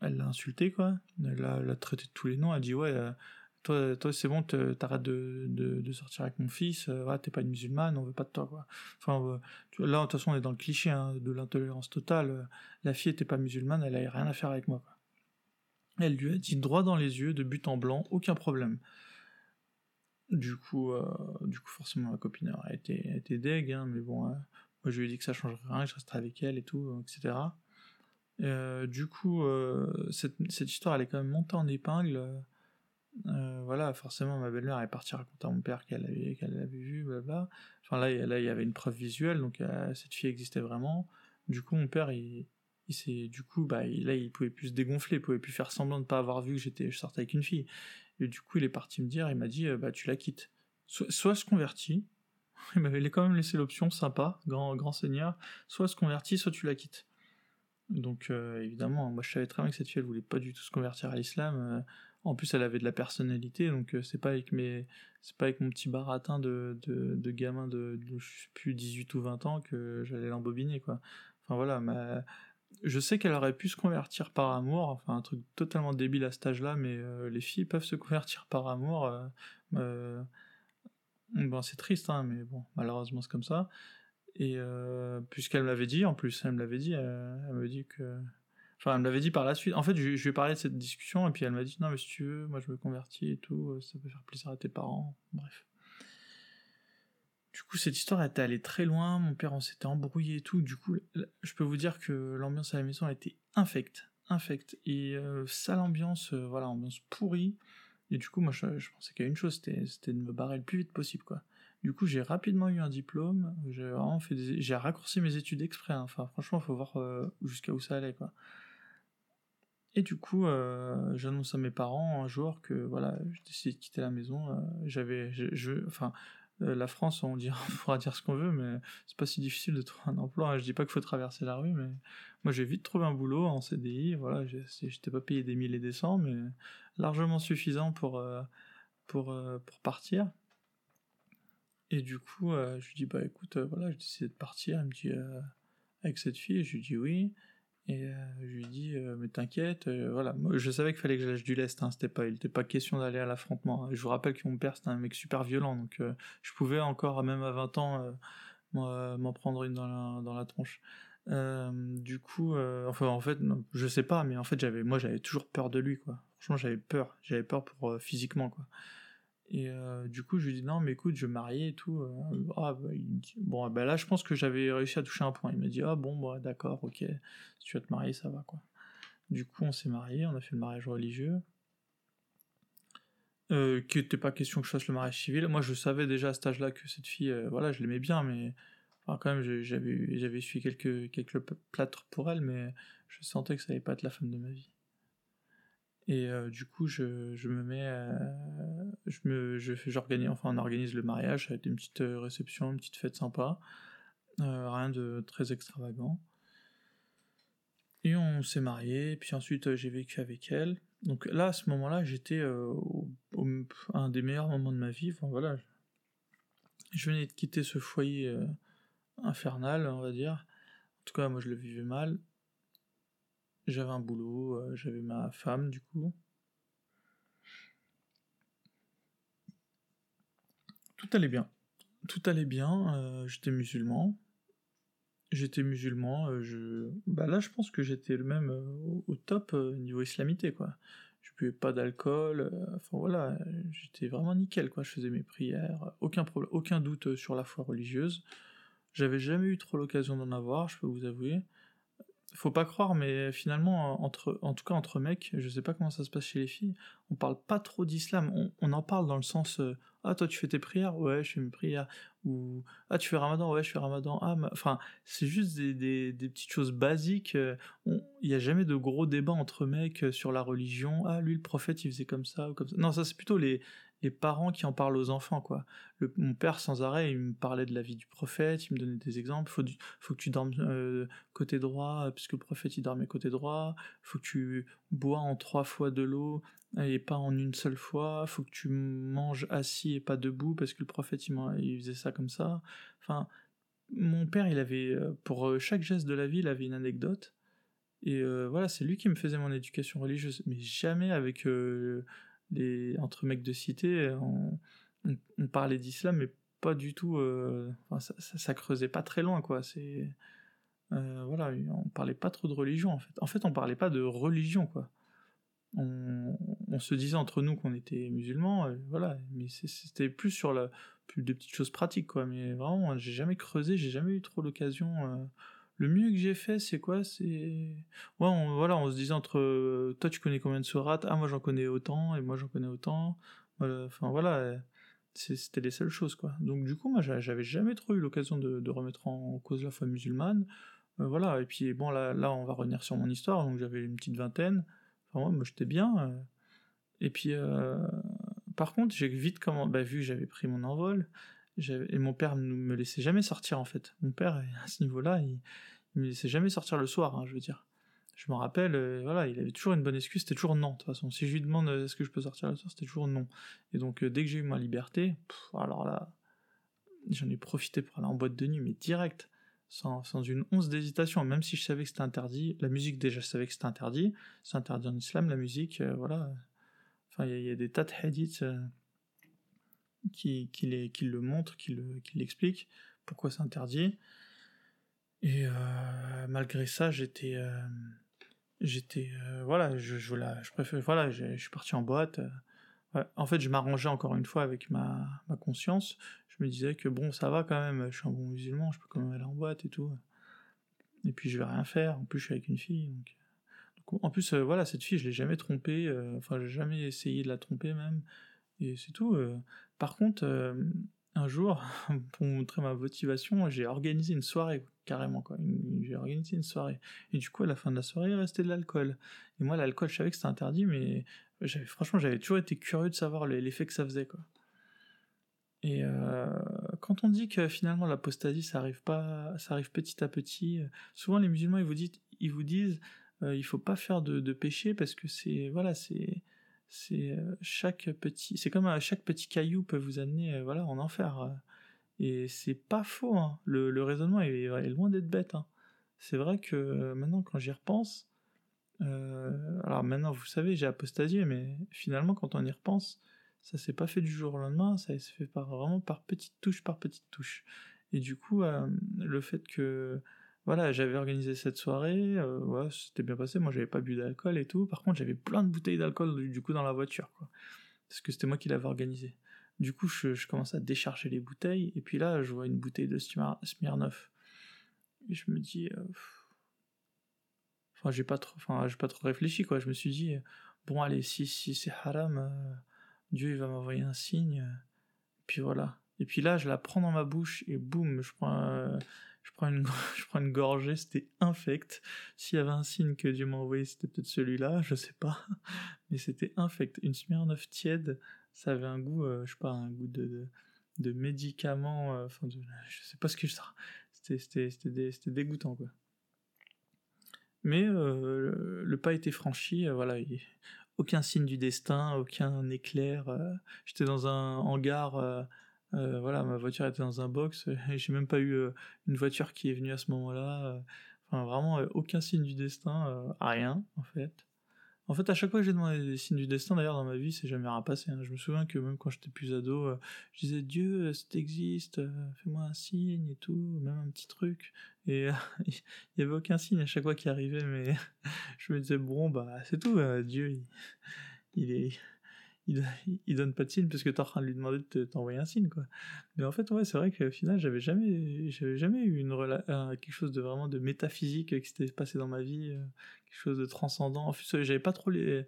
elle l'a insulté quoi. Elle l'a traité de tous les noms. Elle a dit ouais. Euh, toi, c'est bon, t'arrêtes de, sortir avec mon fils, euh, t'es pas une musulmane, on veut pas de toi. Enfin, euh, là, de toute façon, on est dans le cliché hein, de l'intolérance totale. Euh, la fille était pas musulmane, elle avait rien à faire avec moi. Elle lui a dit droit dans les yeux, de but en blanc, aucun problème. Du coup, du coup, forcément, ma copine a été, a hein, mais bon, moi, je lui ai dit que ça changerait rien, que je resterais avec elle et tout, etc. du coup, cette, histoire, elle est quand même montée en épingle. Voilà, forcément, ma belle-mère est partie raconter à mon père qu'elle avait, qu'elle l'avait vu, blabla. Enfin, là, là, il y avait une preuve visuelle, donc cette fille existait vraiment. Du coup, mon père, il, il s'est, du coup, bah, là, il pouvait plus se dégonfler, il pouvait plus faire semblant de pas avoir vu que j'étais, je sortais avec une fille. Et du coup, il est parti me dire, il m'a dit, bah, tu la quittes. soit se convertit, il m'avait quand même laissé l'option, sympa, grand, grand seigneur, soit se convertit, soit tu la quittes. Donc euh, évidemment, moi je savais très bien que cette fille elle voulait pas du tout se convertir à l'islam. Euh, en plus, elle avait de la personnalité, donc euh, c'est pas avec mes, c'est pas avec mon petit baratin de, de, de gamin de, je sais plus 18 ou 20 ans que j'allais l'embobiner quoi. Enfin voilà, ma... je sais qu'elle aurait pu se convertir par amour, enfin un truc totalement débile à cet âge-là, mais les filles peuvent se convertir par amour. Bon, c'est triste, hein, mais bon, malheureusement c'est comme ça. Et euh, puisqu'elle me l'avait dit, en plus, elle me l'avait dit, euh, elle, me dit que. Enfin, elle me l'avait dit par la suite. En fait, je, je lui ai parlé de cette discussion, et puis elle m'a dit Non, mais si tu veux, moi je me convertis et tout, euh, ça peut faire plaisir à tes parents. Bref. Du coup, cette histoire était allée très loin, mon père, on s'était embrouillé et tout. Du coup, je peux vous dire que l'ambiance à la maison a été infecte. Infecte. Et sale ambiance, voilà, ambiance pourrie. Et du coup, moi, je, pensais qu'il y a une chose, c'était de me barrer le plus vite possible, quoi. Du coup, j'ai rapidement eu un diplôme, j'ai vraiment fait j'ai raccourci mes études exprès, hein. enfin, franchement, il faut voir euh, jusqu'à où ça allait, quoi. Et du coup, euh, j'annonce à mes parents un jour que, voilà, j'ai décidé de quitter la maison, euh, j'avais, je, enfin, la France, on, dira, on pourra dire ce qu'on veut, mais c'est pas si difficile de trouver un emploi. Je dis pas qu'il faut traverser la rue, mais moi j'ai vite trouvé un boulot en CDI. Voilà, j'étais pas payé des mille et des cents, mais largement suffisant pour, euh, pour, euh, partir. Et du coup, euh, je lui dis, bah écoute, voilà, j'ai décidé de partir. Il me dit, avec cette fille, je lui dis oui. Et je lui dis, mais t'inquiète, voilà. Moi, je savais qu'il fallait que je lâche du lest, hein, c'était pas, il n'était pas question d'aller à l'affrontement. Je vous rappelle que mon père, c'était un mec super violent, donc je pouvais encore, même à 20 ans, m'en prendre une dans la, dans la tronche. du coup, enfin, en fait, je sais pas, mais en fait, j'avais, moi, j'avais toujours peur de lui, quoi. Franchement, j'avais peur. J'avais peur pour euh, physiquement, quoi. Et euh, du coup, je lui dis non, mais écoute, je vais marier et tout. Euh, ah, bah, bon, bah là, je pense que j'avais réussi à toucher un point. Il m'a dit ah bon, bah, d'accord, ok, si tu vas te marier, ça va quoi. Du coup, on s'est marié, on a fait le mariage religieux. Euh, qui n'était pas question que je fasse le mariage civil. Moi, je savais déjà à cet âge-là que cette fille, voilà, je l'aimais bien, mais quand même, j'avais, suivi quelques, quelques plâtres pour elle, mais je sentais que ça allait pas être la femme de ma vie. Et euh, du coup, je, je, me mets, je me, j'organise, enfin, on organise le mariage avec une petite euh, réception, une petite fête sympa, euh, rien de très extravagant. Et on s'est marié, puis ensuite j'ai vécu avec elle. Donc là, à ce moment-là, j'étais au, un des meilleurs moments de ma vie. Enfin voilà, je venais de quitter ce foyer infernal, on va dire. En tout cas, moi, je le vivais mal. J'avais un boulot, euh, j'avais ma femme du coup. Tout allait bien. Tout allait bien, euh, j'étais musulman. J'étais musulman, euh, je... Bah là je pense que j'étais le même au top niveau islamité quoi. Je buvais pas d'alcool, enfin voilà, j'étais vraiment nickel quoi, je faisais mes prières, aucun problème, aucun doute sur la foi religieuse. J'avais jamais eu trop l'occasion d'en avoir, je peux vous avouer faut pas croire, mais finalement, entre, en tout cas entre mecs, je sais pas comment ça se passe chez les filles, on parle pas trop d'islam. On, en parle dans le sens euh, Ah, toi, tu fais tes prières? Ouais, je fais mes prières. Ou Ah, tu fais ramadan? Ouais, je fais ramadan. Ah, enfin, c'est juste des, des, petites choses basiques. Euh, il n'y a jamais de gros débats entre mecs euh, sur la religion. Ah, lui, le prophète, il faisait comme ça ou comme ça. Non, ça, c'est plutôt les, les parents qui en parlent aux enfants, quoi. mon père, sans arrêt, il me parlait de la vie du prophète, il me donnait des exemples. Faut, faut que tu dormes euh, côté droit, puisque le prophète, il dormait côté droit. Faut que tu bois en trois fois de l'eau et pas en une seule fois. Faut que tu manges assis et pas debout, parce que le prophète, il, faisait ça comme ça. Enfin, mon père, il avait, euh, pour euh, chaque geste de la vie, il avait une anecdote. Et voilà, c'est lui qui me faisait mon éducation religieuse, mais jamais avec les, entre mecs de cité, on, parlait d'islam, mais pas du tout. Euh, ça, ça, creusait pas très loin, quoi. C'est euh, voilà, on parlait pas trop de religion en fait. En fait, on parlait pas de religion, quoi. On, se disait entre nous qu'on était musulmans, euh, voilà, mais c'était plus sur la, plus des petites choses pratiques, quoi. Mais vraiment, j'ai jamais creusé, j'ai jamais eu trop l'occasion, le mieux que j'ai fait, c'est quoi? C'est. Ouais, on, voilà, on se disait entre. euh, toi, tu connais combien de sourates? Ah, moi, j'en connais autant, et moi, j'en connais autant. Enfin, voilà. C'était les seules choses, quoi. Donc, du coup, moi, j'a- j'avais jamais trop eu l'occasion de, remettre en cause la foi musulmane. Euh, voilà, et puis, bon, là, là, on va revenir sur mon histoire. Donc, j'avais une petite vingtaine. Enfin, moi, j'étais bien. euh. Et puis, par contre, j'ai vite. Bah, vu que j'avais pris mon envol, et mon père ne me laissait jamais sortir, en fait. Mon père, à ce niveau-là, il, il me laissait jamais sortir le soir, hein, je veux dire. Je me rappelle, euh, voilà, il avait toujours une bonne excuse, c'était toujours non, de toute façon. Si je lui demande euh, est-ce que je peux sortir le soir, c'était toujours non. Et donc, euh, dès que j'ai eu ma liberté, alors là, j'en ai profité pour aller en boîte de nuit, mais direct, sans, une once d'hésitation, même si je savais que c'était interdit. La musique, déjà, je savais que c'était interdit. C'est interdit en islam, la musique, voilà. Enfin, il y, y a des tas de hadiths qui, le montrent, qui le- qui l'expliquent, pourquoi c'est interdit. Et euh, malgré ça, j'étais, euh, j'étais, euh, voilà, je, préfère, voilà, je suis parti en boîte. En fait, je m'arrangeais encore une fois avec ma, conscience. Je me disais que bon, ça va quand même, je suis un bon musulman, je peux quand même aller en boîte et tout. Et puis je vais rien faire. En plus, je suis avec une fille. En plus, voilà, cette fille, je l'ai jamais trompée. Enfin, j'ai jamais essayé de la tromper même. Et c'est tout. Par contre, euh, un jour, pour montrer ma motivation, j'ai organisé une soirée, carrément, quoi. J'ai organisé une soirée. Et du coup, à la fin de la soirée, il restait de l'alcool. Et moi, l'alcool, je savais que c'était interdit, mais franchement, j'avais toujours été curieux de savoir le- l'effet que ça faisait, quoi. Et euh, quand on dit que finalement l'apostasie, ça arrive pas, ça arrive petit à petit, euh, souvent les musulmans, ils vous disent, ils vous il faut pas faire de, de péché parce que c'est, voilà, c'est, c'est euh, chaque petit, c'est comme euh, chaque petit caillou peut vous amener, euh, voilà, en enfer. Et c'est pas faux, hein. le, raisonnement est, loin d'être bête. hein. C'est vrai que maintenant, quand j'y repense, alors maintenant, vous savez, j'ai apostasié, mais finalement, quand on y repense, ça s'est pas fait du jour au lendemain, ça s'est fait par, vraiment par petite touche par petite touche. Et du coup, le fait que voilà, j'avais organisé cette soirée, euh, c'était bien passé, moi j'avais pas bu d'alcool et tout, par contre j'avais plein de bouteilles d'alcool du, coup dans la voiture. Parce que c'était moi qui l'avais organisé. Du coup, je, commence à décharger les bouteilles, et puis là, je vois une bouteille de Smir- Smirnoff. Et je me dis... euh. Enfin, j'ai pas trop, enfin, j'ai pas trop réfléchi, quoi. Je me suis dit, bon, allez, si, si c'est haram, euh, Dieu, il va m'envoyer un signe. euh, puis voilà. Et puis là, je la prends dans ma bouche, et boum, je prends, euh, je prends, une, je prends une gorgée, c'était infect. S'il y avait un signe que Dieu m'a envoyé, c'était peut-être celui-là, je sais pas. Mais c'était infect. Une Smirnoff tiède, ça avait un goût, euh, je sais pas, un goût de, de, médicament, euh, enfin, je sais pas ce que ça. C'était, c'était, c'était, dé- c'était dégoûtant, quoi. Mais euh, le, pas était franchi, voilà, il- aucun signe du destin, aucun éclair. J'étais dans un hangar, euh, euh, voilà, ma voiture était dans un box, et j'ai même pas eu euh, une voiture qui est venue à ce moment-là. euh, Enfin, vraiment, euh, aucun signe du destin, euh, rien, en fait. En fait, à chaque fois que j'ai demandé des signes du destin, d'ailleurs, dans ma vie, c'est jamais rien hein. Je me souviens que même quand j'étais plus ado, euh, je disais Dieu, euh, si t'existes, euh, fais-moi un signe et tout, même un petit truc. Et euh, il y avait aucun signe à chaque fois qui arrivait, mais je me disais bon, bah c'est tout, euh, Dieu, il est. Il, il donne pas de signe parce que t'es en train de lui demander de te- t'envoyer un signe quoi. Mais en fait ouais c'est vrai qu'au final j'avais jamais j'avais jamais eu une euh, quelque chose de vraiment de métaphysique qui s'était passé dans ma vie, euh, quelque chose de transcendant. J'avais pas trop les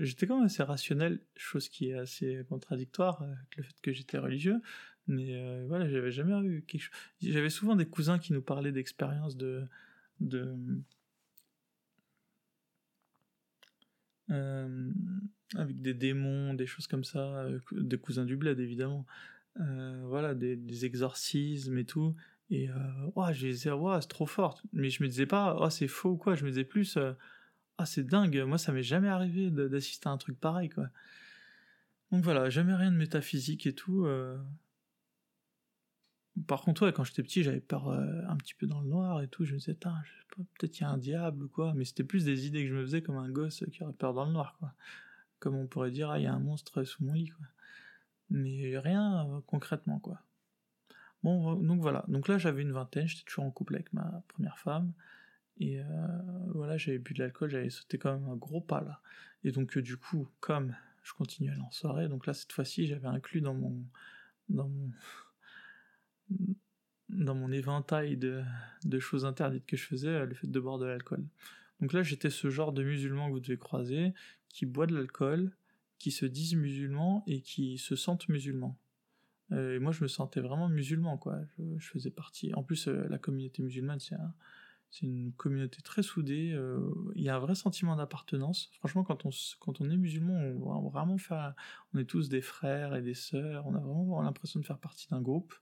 j'étais quand même assez rationnel, chose qui est assez contradictoire euh, avec le fait que j'étais religieux. Mais euh, voilà j'avais jamais eu quelque chose. J'avais souvent des cousins qui nous parlaient d'expériences de de avec des démons, des choses comme ça, euh, des cousins du bled évidemment, Euh, voilà, des, exorcismes et tout. Et euh, ouah, je disais, c'est trop fort. Mais je me disais pas, oh, c'est faux ou quoi. Je me disais plus, euh, ah, c'est dingue. Moi, ça m'est jamais arrivé d'assister à un truc pareil, quoi. Donc voilà, jamais rien de métaphysique et tout. Par contre, quand j'étais petit, j'avais peur un petit peu dans le noir et tout. Je me disais, peut-être il y a un diable ou quoi. Mais c'était plus des idées que je me faisais comme un gosse qui aurait peur dans le noir, quoi. Comme on pourrait dire, ah, il y a un monstre sous mon lit, quoi. Mais rien euh, concrètement, quoi. Bon, donc voilà. Donc là, j'avais une vingtaine, j'étais toujours en couple avec ma première femme. Et euh, voilà, j'avais bu de l'alcool, j'avais sauté quand même un gros pas là. Et donc, euh, du coup, comme je continuais en soirée, donc là, cette fois-ci, j'avais inclus dans mon. dans mon. dans mon éventail de, de choses interdites que je faisais le fait de boire de l'alcool. Donc là, j'étais ce genre de musulman que vous devez croiser, qui boit de l'alcool, qui se disent musulmans et qui se sentent musulmans. Euh, et moi, je me sentais vraiment musulman, quoi. Je, faisais partie. En plus, euh, la communauté musulmane, c'est une communauté très soudée. Euh, il y a un vrai sentiment d'appartenance. Franchement, quand on, est musulman, on, vraiment faire, on est tous des frères et des sœurs. On a vraiment l'impression de faire partie d'un groupe.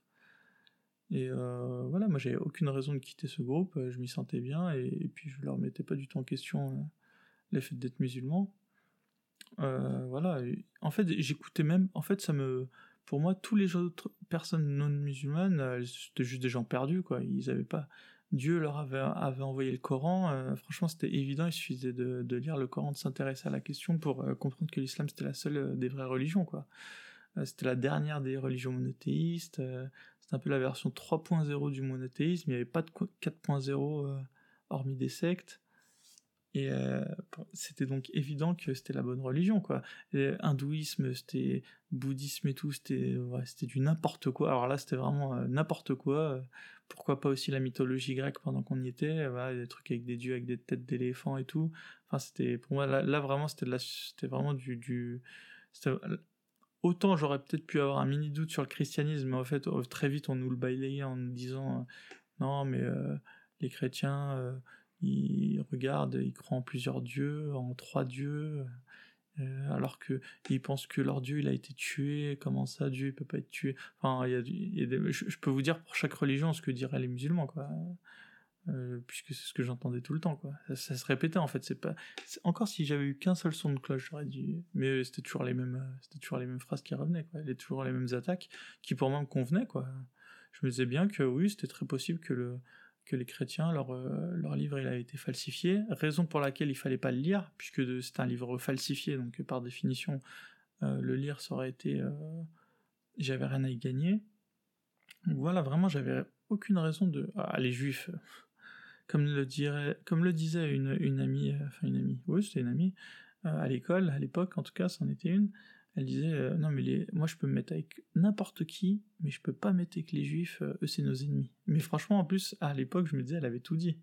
Et voilà, moi, j'avais aucune raison de quitter ce groupe. Je m'y sentais bien et, et, puis je leur mettais pas du tout en question le fait d'être musulman. Voilà. En fait, j'écoutais même. En fait, ça me pour moi, tous les autres personnes non musulmanes, euh, c'était juste des gens perdus, quoi. Ils avaient pas. Dieu leur avait, envoyé le Coran. Euh, franchement, c'était évident. Il suffisait de, lire le Coran, de s'intéresser à la question pour euh, comprendre que l'islam c'était la seule des vraies religions, quoi. c'était la dernière des religions monothéistes. c'était un peu la version 3.0 du monothéisme. Il n'y avait pas de 4.0 hormis des sectes. Et euh, c'était donc évident que c'était la bonne religion, quoi. hindouisme, c'était bouddhisme et tout, c'était du n'importe quoi. Alors là, c'était vraiment euh, n'importe quoi. Pourquoi pas aussi la mythologie grecque pendant qu'on y était, des trucs avec des dieux avec des têtes d'éléphants et tout. Enfin, c'était pour moi là, vraiment c'était vraiment du, du autant j'aurais peut-être pu avoir un mini doute sur le christianisme, mais en fait très vite on nous le balayait en nous disant euh, non mais les chrétiens ils regardent, ils croient en plusieurs dieux, en trois dieux, euh, alors que ils pensent que leur dieu il a été tué. Comment ça, Dieu il peut pas être tué Enfin, il y a, je, peux vous dire pour chaque religion ce que diraient les musulmans, quoi. Euh, puisque c'est ce que j'entendais tout le temps, quoi. Ça, se répétait en fait. C'est pas encore si j'avais eu qu'un seul son de cloche, j'aurais dit. Mais c'était toujours les mêmes, c'était toujours les mêmes phrases qui revenaient, quoi. Les toujours les mêmes attaques qui pour moi me convenaient, quoi. Je me disais bien que oui, c'était très possible que le que les chrétiens, leur, euh, leur livre il a été falsifié, raison pour laquelle il fallait pas le lire, puisque c'est un livre falsifié, donc par définition, euh, le lire ça aurait été... Euh, j'avais rien à y gagner. Donc voilà, vraiment, j'avais aucune raison de... Ah, les juifs, comme le, dirait, comme le disait une, une amie, enfin une amie, oui c'était une amie, à l'école, à l'époque en tout cas, c'en était une, elle disait euh, non mais moi je peux me mettre avec n'importe qui, mais je peux pas mettre avec les juifs, euh, eux c'est nos ennemis. Mais franchement en plus à l'époque je me disais elle avait tout dit.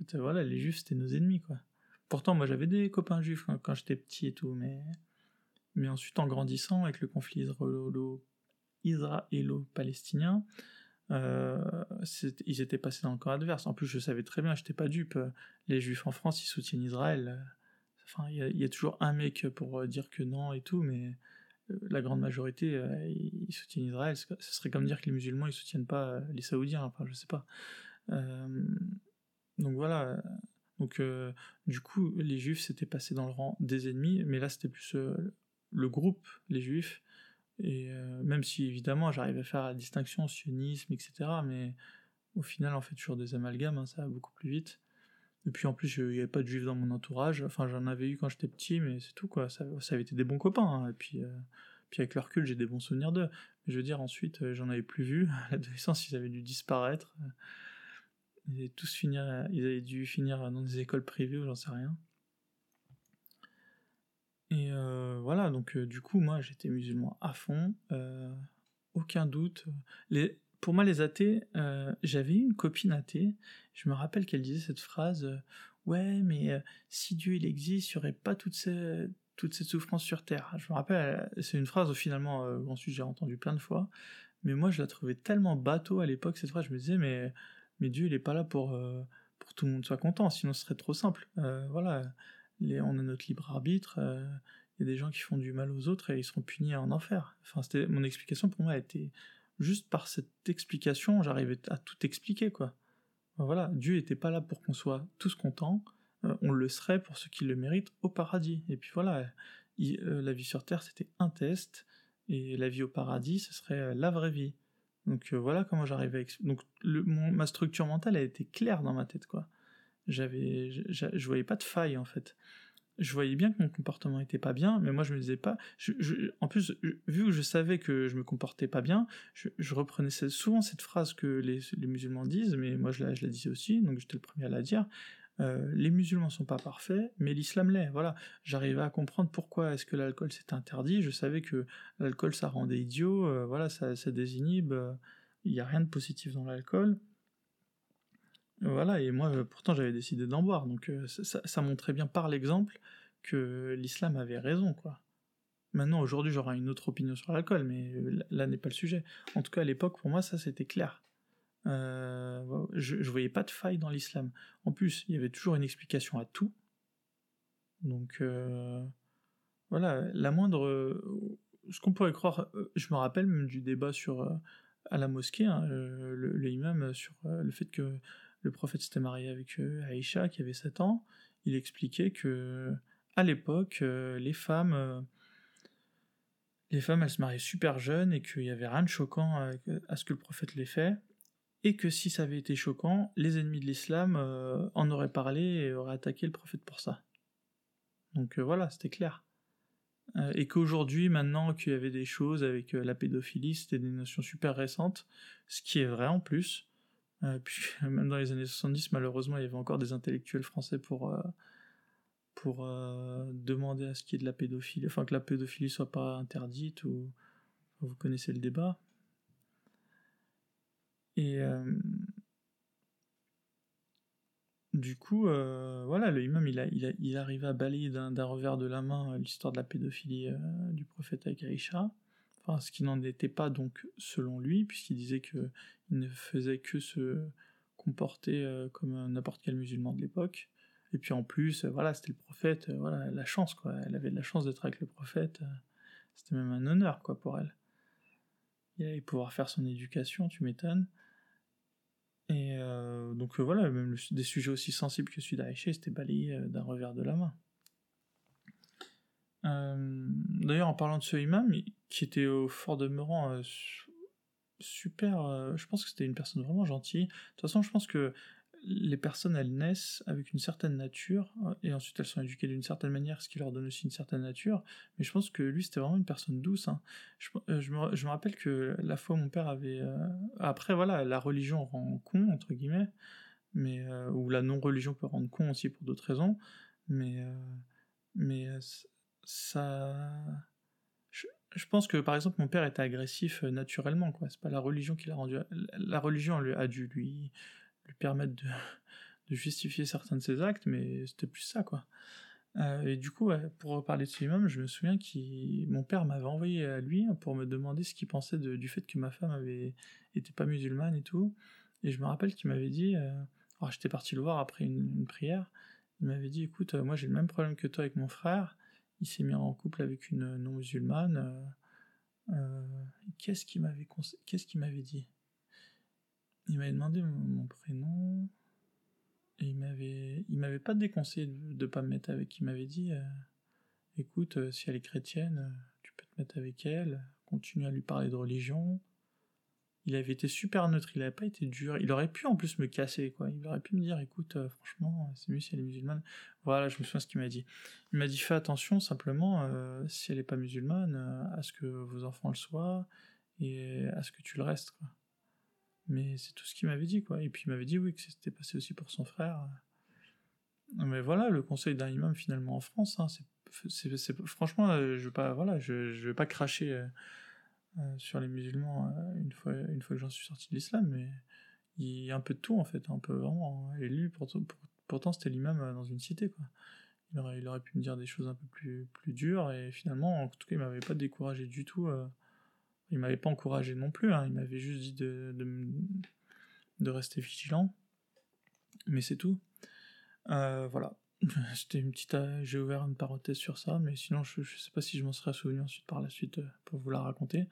En fait, voilà les juifs c'était nos ennemis quoi. Pourtant moi j'avais des copains juifs quand, j'étais petit et tout, mais mais ensuite en grandissant avec le conflit israélo-palestinien, euh, ils étaient passés dans le camp adverse. En plus je savais très bien, j'étais pas dupe. Les juifs en France ils soutiennent Israël Enfin, il y, a toujours un mec pour euh, dire que non et tout, mais euh, la grande majorité, euh, ils soutiennent Israël. Ce serait comme dire que les musulmans, ils soutiennent pas les Saoudiens. Enfin, je sais pas. donc voilà. Donc du coup, les Juifs s'étaient passés dans le rang des ennemis, mais là c'était plus le groupe, les Juifs. Et même si évidemment j'arrive à faire la distinction sionisme, etc., mais au final on fait toujours des amalgames, hein, ça va beaucoup plus vite. Et puis en plus, il n'y avait pas de juifs dans mon entourage. Enfin, j'en avais eu quand j'étais petit, mais c'est tout, quoi. Ça, avait été des bons copains. Hein. Et puis, euh, avec le recul, j'ai des bons souvenirs d'eux. Mais je veux dire, ensuite, euh, j'en avais plus vu. À l'adolescence, ils avaient dû disparaître. Ils avaient tous finir, ils avaient dû finir dans des écoles privées ou j'en sais rien. Et euh, voilà, donc du coup, moi, j'étais musulman à fond. aucun doute. Les, pour moi, les athées, euh, j'avais une copine athée, je me rappelle qu'elle disait cette phrase euh, Ouais, mais euh, si Dieu il existe, il n'y aurait pas toute, ces, toute cette souffrance sur Terre. Je me rappelle, c'est une phrase finalement, ensuite j'ai entendu plein de fois, mais moi je la trouvais tellement bateau à l'époque, cette phrase, je me disais Mais, mais Dieu il n'est pas là pour, pour que tout le monde soit content, sinon ce serait trop simple. voilà, on a notre libre arbitre. il y a des gens qui font du mal aux autres et ils seront punis en enfer. Enfin, c'était mon explication pour moi était juste par cette explication, j'arrivais à tout expliquer, quoi. Voilà, Dieu n'était pas là pour qu'on soit tous contents, euh, on le serait pour ceux qui le méritent au paradis. Et puis voilà, euh, la vie sur Terre, c'était un test, et la vie au paradis, ce serait euh, la vraie vie. Donc voilà comment j'arrivais à... Donc ma structure mentale, a été claire dans ma tête, quoi. J'avais, je voyais pas de faille, en fait je voyais bien que mon comportement était pas bien, mais moi je me disais pas. en plus, vu que je savais que je me comportais pas bien, je, reprenais souvent cette phrase que les, musulmans disent, mais moi je la, disais aussi, donc j'étais le premier à la dire. Euh, les musulmans sont pas parfaits, mais l'islam l'est. Voilà, j'arrivais à comprendre pourquoi est-ce que l'alcool s'est interdit. Je savais que l'alcool ça rendait idiot, euh, voilà, ça, désinhibe. Euh, il n'y a rien de positif dans l'alcool. Voilà, et moi, pourtant, j'avais décidé d'en boire, donc ça, ça, montrait bien par l'exemple que l'islam avait raison, quoi. Maintenant, aujourd'hui, j'aurai une autre opinion sur l'alcool, mais là n'est pas le sujet. En tout cas, à l'époque, pour moi, ça c'était clair. Euh, je, voyais pas de faille dans l'islam. En plus, il y avait toujours une explication à tout. Donc, euh, voilà, la moindre. Ce qu'on pourrait croire, euh, je me rappelle même du débat sur à la mosquée, hein, le, imam sur le fait que le prophète s'était marié avec Aïcha qui avait 7 ans. Il expliquait que à l'époque, les femmes les femmes, elles se mariaient super jeunes et qu'il n'y avait rien de choquant à, ce que le prophète les fait, et que si ça avait été choquant, les ennemis de l'islam euh, en auraient parlé et auraient attaqué le prophète pour ça. Donc euh, voilà, c'était clair. Euh, et qu'aujourd'hui, maintenant qu'il y avait des choses avec la pédophilie, c'était des notions super récentes, ce qui est vrai en plus. Puis même dans les années 70, malheureusement, il y avait encore des intellectuels français pour pour euh, demander à ce qu'il y ait de la pédophilie, enfin que la pédophilie soit pas interdite, ou vous connaissez le débat. Et euh, du coup, euh, voilà, le imam, il, a, il, a, il arrivait à balayer d'un revers de la main l'histoire de la pédophilie du prophète avec Aïcha, ce qui n'en était pas donc selon lui, puisqu'il disait qu'il ne faisait que se comporter comme n'importe quel musulman de l'époque. Et puis en plus, euh, voilà, c'était le prophète, euh, voilà, la chance, quoi. Elle avait de la chance d'être avec le prophète. Euh, c'était même un honneur, quoi, pour elle. Il allait pouvoir faire son éducation, tu m'étonnes. Et donc voilà, même des sujets aussi sensibles que celui d'Aïcha, c'était balayé d'un revers de la main. D'ailleurs, en parlant de ce imam, qui était au fort demeurant super, je pense que c'était une personne vraiment gentille. De toute façon, je pense que les personnes, elles naissent avec une certaine nature, euh, et ensuite elles sont éduquées d'une certaine manière, ce qui leur donne aussi une certaine nature. Mais je pense que lui, c'était vraiment une personne douce. Hein. Euh, je, me, rappelle que la fois mon père avait... Euh, après, voilà, la religion rend con, entre guillemets, mais, ou la non-religion peut rendre con aussi pour d'autres raisons, mais, mais ça... Je, pense que, par exemple, mon père était agressif naturellement, quoi. C'est pas la religion qui l'a rendu... La religion a dû lui lui permettre de, justifier certains de ses actes, mais c'était plus ça, quoi. Euh, et du coup, pour parler de ce imam, je me souviens que mon père m'avait envoyé à lui pour me demander ce qu'il pensait du fait que ma femme avait été pas musulmane et tout. Et je me rappelle qu'il m'avait dit, euh, alors j'étais parti le voir après une, prière, il m'avait dit, écoute, euh, moi j'ai le même problème que toi avec mon frère, il s'est mis en couple avec une non musulmane. qu'est-ce qu'il m'avait qu'est-ce qu'il m'avait dit? Il m'avait demandé mon, prénom. Et il m'avait, m'avait pas déconseillé de, de pas me mettre avec. Il m'avait dit, euh, écoute, euh, si elle est chrétienne, euh, tu peux te mettre avec elle. Continue à lui parler de religion. Il avait été super neutre. Il n'avait pas été dur. Il aurait pu en plus me casser, quoi. Il aurait pu me dire, écoute, franchement, c'est mieux si elle est musulmane. Voilà, je me souviens ce qu'il m'a dit. Il m'a dit, fais attention simplement, si elle n'est pas musulmane, à ce que vos enfants le soient et à ce que tu le restes, quoi. Mais c'est tout ce qu'il m'avait dit, quoi. Et puis il m'avait dit, oui, que c'était passé aussi pour son frère. Mais voilà, le conseil d'un imam, finalement, en France, hein, c'est, franchement, euh, je veux pas, voilà, je, je vais pas cracher euh, euh, sur les musulmans une, fois, une fois que j'en suis sorti de l'islam, mais il y a un peu de tout, en fait, un peu vraiment. Et lui, pourtant, pourtant c'était l'imam dans une cité, quoi. Il aurait, il aurait pu me dire des choses un peu plus, plus dures, et finalement, en tout cas, il m'avait pas découragé du tout il m'avait pas encouragé non plus, hein. il m'avait juste dit de, de, rester vigilant. Mais c'est tout. Euh, voilà. C'était une petite. Euh, j'ai ouvert une parenthèse sur ça, mais sinon, je, je sais pas si je m'en serais souvenu ensuite par la suite euh, pour vous la raconter.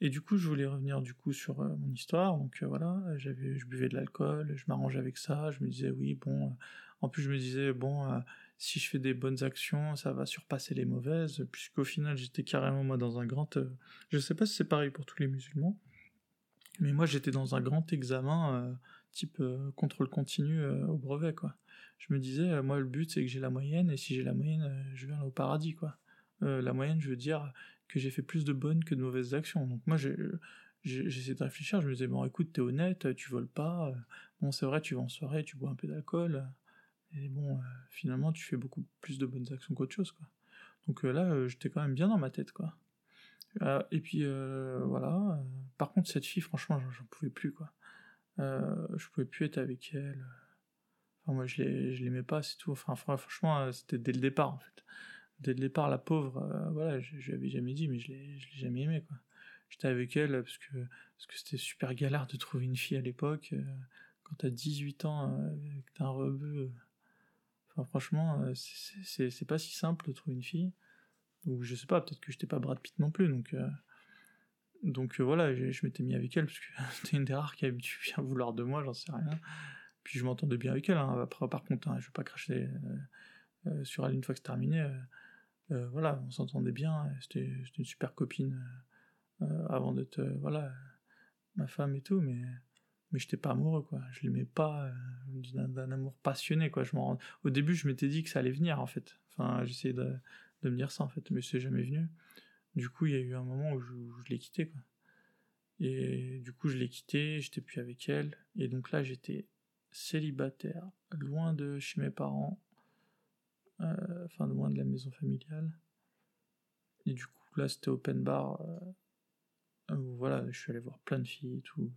Et du coup, je voulais revenir du coup sur mon histoire. Donc voilà, j'avais, je buvais de l'alcool, je m'arrangeais avec ça. Je me disais oui, bon. en plus, je me disais bon, si je fais des bonnes actions, ça va surpasser les mauvaises, puisqu'au final j'étais carrément moi dans un grand... Euh, je sais pas si c'est pareil pour tous les musulmans, mais moi j'étais dans un grand examen euh, type euh, contrôle continu au brevet, quoi. Je me disais, moi le but c'est que j'ai la moyenne, et si j'ai la moyenne, je viens au paradis, quoi. la moyenne, je veux dire que j'ai fait plus de bonnes que de mauvaises actions. Donc moi j'essayais de réfléchir, je me disais, bon écoute, t'es honnête, tu voles pas, bon c'est vrai, tu vas en soirée, tu bois un peu d'alcool, et bon, euh, finalement, tu fais beaucoup plus de bonnes actions qu'autre chose, quoi. Donc euh, là, euh, j'étais quand même bien dans ma tête, quoi. Euh, et puis voilà. Par contre, cette fille, franchement, j'en pouvais plus, quoi. je pouvais plus être avec elle. Moi, je l'aimais pas, c'est tout. Enfin, franchement, c'était dès le départ, en fait. Dès le départ, la pauvre, voilà, je, je lui avais jamais dit, mais je l'ai jamais aimée, quoi. J'étais avec elle parce que parce que c'était super galère de trouver une fille à l'époque. quand t'as 18 ans, t'as un rebeu. Enfin, franchement, c'est pas si simple de trouver une fille. Ou je sais pas, peut-être que j'étais pas Brad Pitt non plus, donc. donc voilà, je, m'étais mis avec elle parce que c'était une des rares qui avait dû bien vouloir de moi, j'en sais rien. Puis je m'entendais bien avec elle. Hein. Après, par contre, hein, je vais pas cracher sur elle une fois que c'est terminé. voilà, on s'entendait bien. C'était une super copine avant d'être voilà ma femme et tout, mais mais j'étais pas amoureux quoi. Je l'aimais pas d'un amour passionné quoi. Je au début je m'étais dit que ça allait venir en fait. Enfin j'essayais de, me dire ça en fait, mais c'est jamais venu. Du coup il y a eu un moment où je, l'ai quitté quoi. Et du coup je l'ai quitté, j'étais plus avec elle, et donc là j'étais célibataire, loin de chez mes parents, euh, enfin loin de la maison familiale. Et du coup là c'était open bar. Euh, voilà, je suis allé voir plein de filles et tout.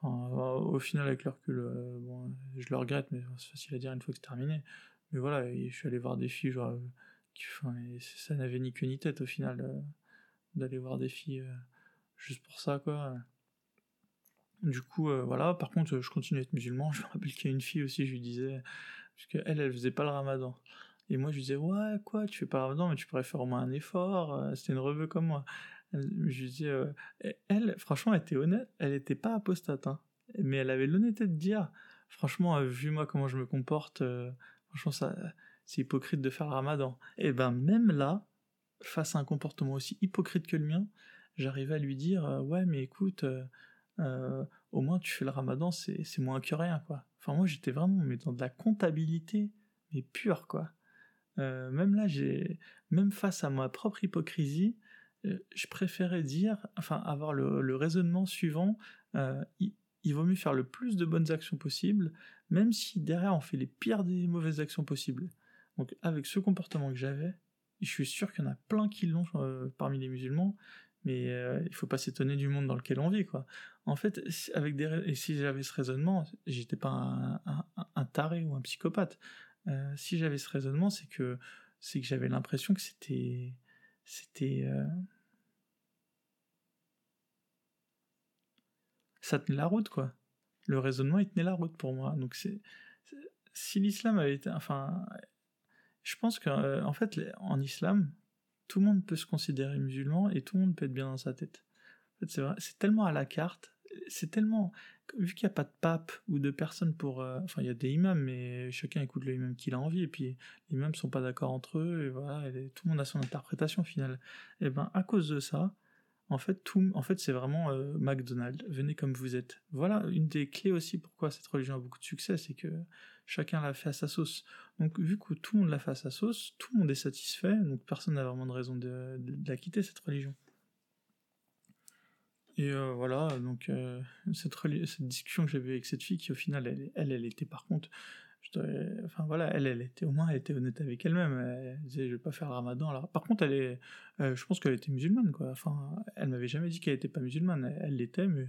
Enfin, au final, avec le recul, euh, bon, je le regrette, mais c'est facile à dire une fois que c'est terminé. Mais voilà, je suis allé voir des filles, genre, ça n'avait ni queue ni tête au final d'aller voir des filles juste pour ça, quoi. Du coup, euh, voilà. Par contre, je continue à être musulman. Je me rappelle qu'il y a une fille aussi, je lui disais, parce qu'elle, elle faisait pas le ramadan. Et moi, je lui disais, ouais, quoi, tu fais pas le ramadan, mais tu pourrais faire au moins un effort. Euh, c'était une revue comme moi. Je lui disais, euh, elle, franchement, elle était honnête. Elle était pas apostate, hein. Mais elle avait l'honnêteté de dire, franchement, vu moi comment je me comporte, franchement, ça, c'est hypocrite de faire le ramadan. Et ben, même là, face à un comportement aussi hypocrite que le mien, j'arrivais à lui dire, ouais, mais écoute, euh, au moins tu fais le ramadan, c'est moins que rien, quoi. Enfin, moi j'étais vraiment mais dans de la comptabilité, mais pure, quoi. Euh, même là, j'ai, même face à ma propre hypocrisie, euh, je préférais dire, enfin, avoir le, raisonnement suivant, il, il, vaut mieux faire le plus de bonnes actions possibles, même si derrière on fait les pires des mauvaises actions possibles. Donc, avec ce comportement que j'avais, je suis sûr qu'il y en a plein qui l'ont parmi les musulmans, mais euh, il faut pas s'étonner du monde dans lequel on vit quoi. En fait, avec des et si j'avais ce raisonnement, j'étais pas un, taré ou un psychopathe. Euh, si j'avais ce raisonnement, c'est que c'est que j'avais l'impression que c'était c'était euh, ça tenait la route quoi. Le raisonnement il tenait la route pour moi. Donc c'est si l'islam avait été enfin je pense qu'en en fait en islam tout le monde peut se considérer musulman et tout le monde peut être bien dans sa tête. C'est tellement à la carte, c'est tellement vu qu'il n'y a pas de pape ou de personne pour, euh, enfin il y a des imams, mais chacun écoute le imam qu'il a envie et puis les imams sont pas d'accord entre eux et voilà, tout le monde a son interprétation finale. Et ben à cause de ça, en fait tout, en fait c'est vraiment euh, McDonald's. Venez comme vous êtes. Voilà une des clés aussi pourquoi cette religion a beaucoup de succès, c'est que chacun l'a fait à sa sauce. Donc vu que tout le monde l'a fait à sa sauce, tout le monde est satisfait, donc personne n'a vraiment de raison de, la quitter, cette religion. Et euh, voilà, donc euh, cette, discussion que j'avais avec cette fille, qui au final, elle, elle était par contre, enfin voilà, elle, elle était au moins, elle était honnête avec elle-même. Elle disait, je vais pas faire le ramadan. Par contre, elle est, euh, je pense qu'elle était musulmane. Enfin, elle m'avait jamais dit qu'elle était pas musulmane. Elle l'était, mais,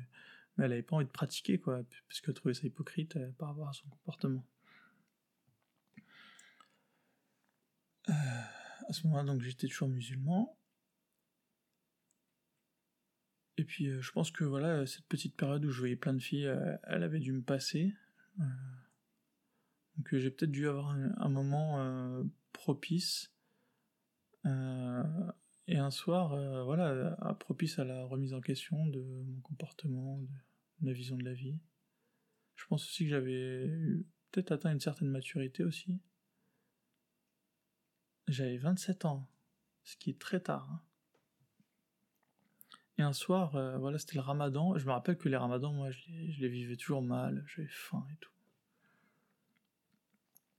mais elle avait pas envie de pratiquer, quoi, parce qu'elle trouvait ça hypocrite par rapport à son comportement. Euh, à ce moment-là, donc j'étais toujours musulman. Et puis euh, je pense que voilà, cette petite période où je voyais plein de filles, euh, elle avait dû me passer. Donc j'ai peut-être dû avoir un, moment propice. et un soir, voilà, propice à la remise en question de mon comportement, de ma vision de la vie. Je pense aussi que j'avais peut-être atteint une certaine maturité aussi. J'avais 27 ans, ce qui est très tard. Hein. Et un soir, euh, voilà, c'était le ramadan. Je me rappelle que les ramadans, moi, je les, vivais toujours mal, j'avais faim et tout.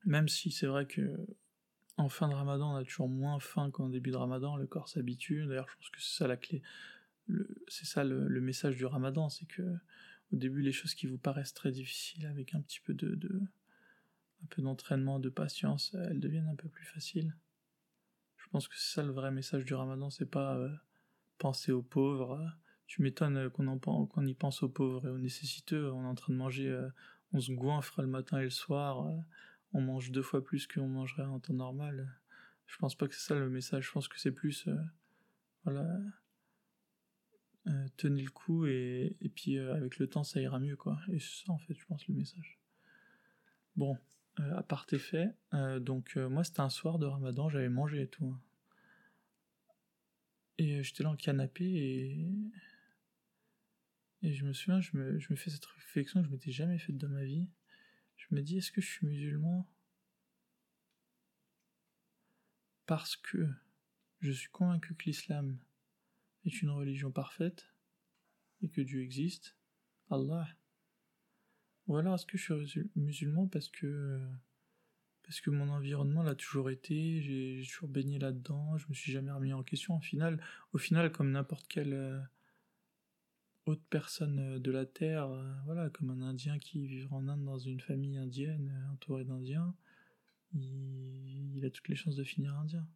Même si c'est vrai que en fin de ramadan, on a toujours moins faim qu'en début de ramadan, le corps s'habitue. D'ailleurs, je pense que c'est ça la clé. C'est ça le, message du ramadan, c'est que au début, les choses qui vous paraissent très difficiles, avec un petit peu de, un peu d'entraînement, de patience, elles deviennent un peu plus faciles. Je pense que c'est ça le vrai message du ramadan, c'est pas euh, penser aux pauvres. Tu m'étonnes qu'on qu'on y pense aux pauvres et aux nécessiteux. On est en train de manger, on se goinfre le matin et le soir. On mange deux fois plus qu'on mangerait en temps normal. Je pense pas que c'est ça le message. Je pense que c'est plus, voilà, tenez le coup et, et puis avec le temps ça ira mieux quoi. Et c'est ça en fait, je pense le message. Bon, à part tes faits, donc moi c'était un soir de Ramadan, j'avais mangé et tout. Hein. Et euh, j'étais là en canapé et. Et je me souviens, je me, je me fais cette réflexion que je m'étais jamais faite dans ma vie. Je me dis, est-ce que je suis musulman? Parce que je suis convaincu que l'islam est une religion parfaite et que Dieu existe, Allah. Ou alors est-ce que je suis musulman parce que parce que mon environnement l'a toujours été, j'ai toujours baigné là-dedans, je me suis jamais remis en question. Au final, au final comme n'importe quelle euh, autre personne euh, de la Terre, euh, voilà, comme un Indien qui vit en Inde dans une famille indienne entourée d'Indiens, il, a toutes les chances de finir indien.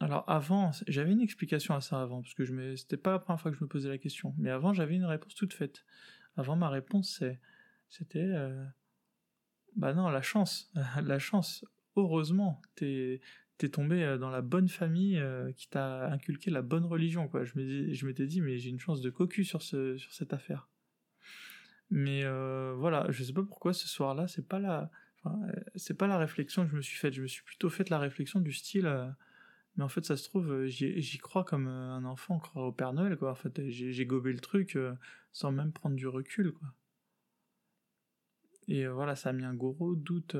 Alors avant, j'avais une explication à ça avant, parce que je c'était pas la première fois que je me posais la question, mais avant j'avais une réponse toute faite. Avant ma réponse c'était bah non, la chance, la chance. Heureusement, t'es es tombé euh, dans la bonne famille euh, qui t'a inculqué la bonne religion, quoi. Je m'étais dit, mais j'ai une chance de cocu sur, ce, sur cette affaire. Mais euh, voilà, je sais pas pourquoi ce soir-là, c'est pas la, c'est pas la réflexion que je me suis faite. Je me suis plutôt faite la réflexion du style, mais en fait, ça se trouve, j'y crois comme un enfant croit au Père Noël, quoi. En fait, j'ai gobé le truc sans même prendre du recul, quoi. Et voilà, ça a mis un gros doute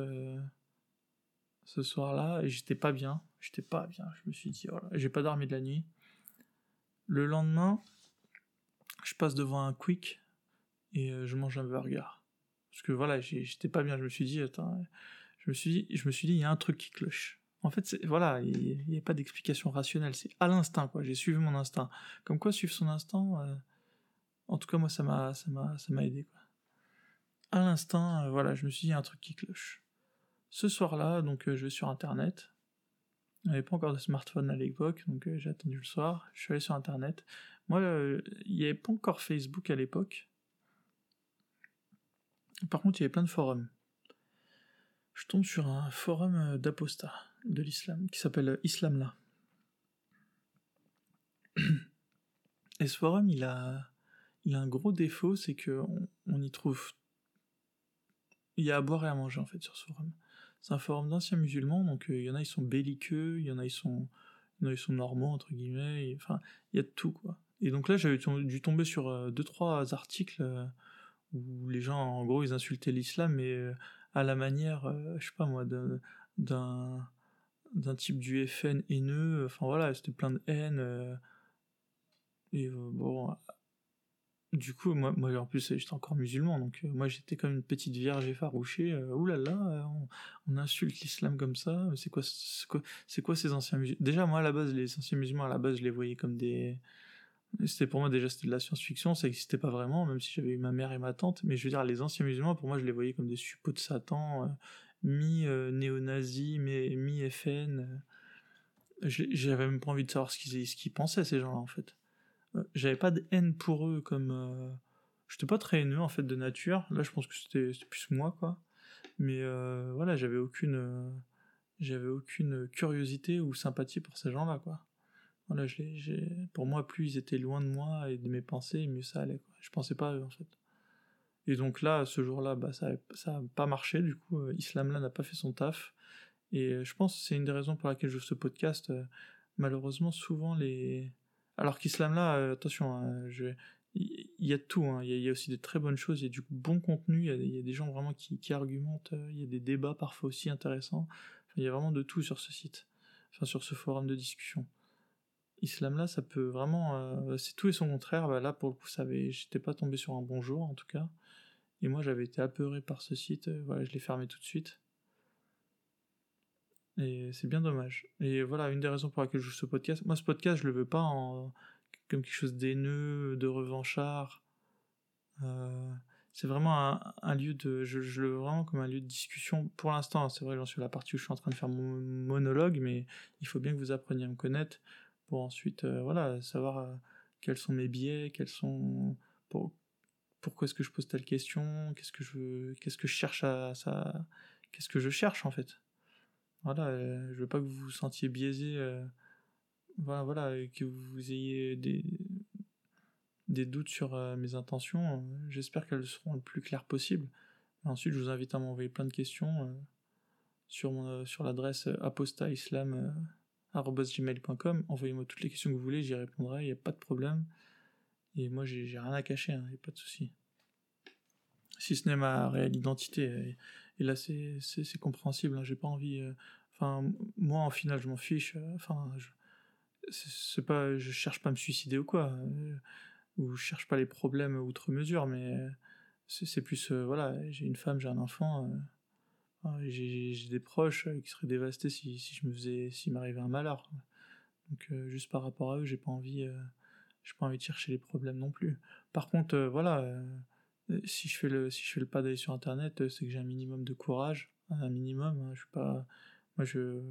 ce soir-là, et j'étais pas bien. J'étais pas bien. Je me suis dit, voilà, j'ai pas dormi de la nuit. Le lendemain, je passe devant un quick et euh, je mange un burger. Parce que voilà, j'étais pas bien. Je me suis dit, attends, je me suis dit, je me suis dit, il y a un truc qui cloche. En fait, voilà, il n'y a, pas d'explication rationnelle. C'est à l'instinct, quoi. J'ai suivi mon instinct. Comme quoi, suivre son instinct, en tout cas, moi, ça m'a, aidé, quoi à l'instant, euh, voilà, je me suis dit, il y a un truc qui cloche. Ce soir-là, donc euh, je vais sur Internet. Il n'y avait pas encore de smartphone à l'époque, donc euh, j'ai attendu le soir. Je suis allé sur Internet. Moi, il n'y avait pas encore Facebook à l'époque. Par contre, il y avait plein de forums. Je tombe sur un forum d'apostat de l'islam qui s'appelle Islamla. Et ce forum, il a, a un gros défaut, c'est qu'on on y trouve il y a à boire et à manger en fait sur ce forum. C'est un forum d'anciens musulmans, donc euh, il y en a ils sont belliqueux, il y en a ils sont, y en a, ils sont normaux entre guillemets, enfin il y a de tout quoi. Et donc là j'avais dû tomber sur euh, deux trois articles euh, où les gens en gros ils insultaient l'islam mais à la manière, je sais pas moi, d'un d'un type du FN haineux, enfin voilà, c'était plein de haine. et bon, du coup, moi, moi en plus, j'étais encore musulman, donc euh, moi j'étais comme une petite vierge effarouchée. Euh, Ouh là là, on, insulte l'islam comme ça. C'est quoi, c'est quoi, ces anciens musulmans? Déjà, moi à la base, les anciens musulmans à la base, je les voyais comme des. C'était pour moi déjà c'était de la science-fiction, ça n'existait pas vraiment, même si j'avais eu ma mère et ma tante. Mais je veux dire, les anciens musulmans, pour moi, je les voyais comme des suppôts de Satan, euh, mi-néo-nazis, mi-FN. J'avais même pas envie de savoir ce qu'ils pensaient ces gens-là en fait j'avais pas de haine pour eux comme euh, j'étais pas très haineux en fait de nature. Là je pense que c'était plus moi quoi. Mais euh, voilà j'avais aucune euh, j'avais aucune curiosité ou sympathie pour ces gens là quoi. Voilà j'ai pour moi plus ils étaient loin de moi et de mes pensées mieux ça allait quoi. Je pensais pas à eux en fait. Et donc là ce jour là bah ça ça a pas marché du coup Islam là n'a pas fait son taf. Et je pense c'est une des raisons pour laquelle je fais ce podcast. Malheureusement souvent les alors qu'Islam là, euh, attention, hein, il y a tout, hein. il y, a aussi des très bonnes choses, il y a du bon contenu, il y, a des gens vraiment qui, argumentent, euh, il y a des débats parfois aussi intéressants, il y a vraiment de tout sur ce site, enfin sur ce forum de discussion. Islam là, ça peut vraiment, euh, c'est tout et son contraire. Bah, là pour le coup, avait, j'étais pas tombé sur un bon jour en tout cas, et moi j'avais été apeuré par ce site, voilà, je l'ai fermé tout de suite. Et c'est bien dommage. Et voilà, une des raisons pour laquelle je joue ce podcast. Moi, ce podcast, je le veux pas en... comme quelque chose d'haineux, de revanchard. Euh, c'est vraiment un, lieu de. Je, le veux vraiment comme un lieu de discussion. Pour l'instant, c'est vrai, j'en suis à la partie où je suis en train de faire mon monologue, mais il faut bien que vous appreniez à me connaître. pour ensuite, voilà, savoir quels sont mes biais, quels sont pourquoi est-ce que je pose telle question, qu'est-ce que je qu'est-ce que je cherche à ça, qu'est-ce que je cherche en fait. Voilà, je veux pas que vous vous sentiez biaisé, voilà, voilà, que vous ayez des des doutes sur mes intentions. J'espère qu'elles seront le plus claires possible. Ensuite, je vous invite à m'envoyer plein de questions sur, mon, sur l'adresse apostaislam.gmail.com. Envoyez-moi toutes les questions que vous voulez, j'y répondrai, il n'y a pas de problème. Et moi, j'ai, rien à cacher, il hein, n'y a pas de souci. Si ce n'est ma réelle identité. Et, là, c'est, compréhensible, hein, j'ai pas envie. Enfin, moi, en final, je m'en fiche. Enfin, je, c'est, pas, je cherche pas à me suicider ou quoi. ou je cherche pas les problèmes outre mesure, mais c'est plus euh, voilà j'ai une femme j'ai un enfant euh, j'ai des proches euh, qui seraient dévastés si, si je me faisais s'il m'arrivait un malheur donc juste par rapport à eux j'ai pas envie j'ai pas envie de chercher les problèmes non plus par contre voilà si je fais le si je fais le pas d'aller sur internet c'est que j'ai un minimum de courage un minimum hein, je suis pas moi je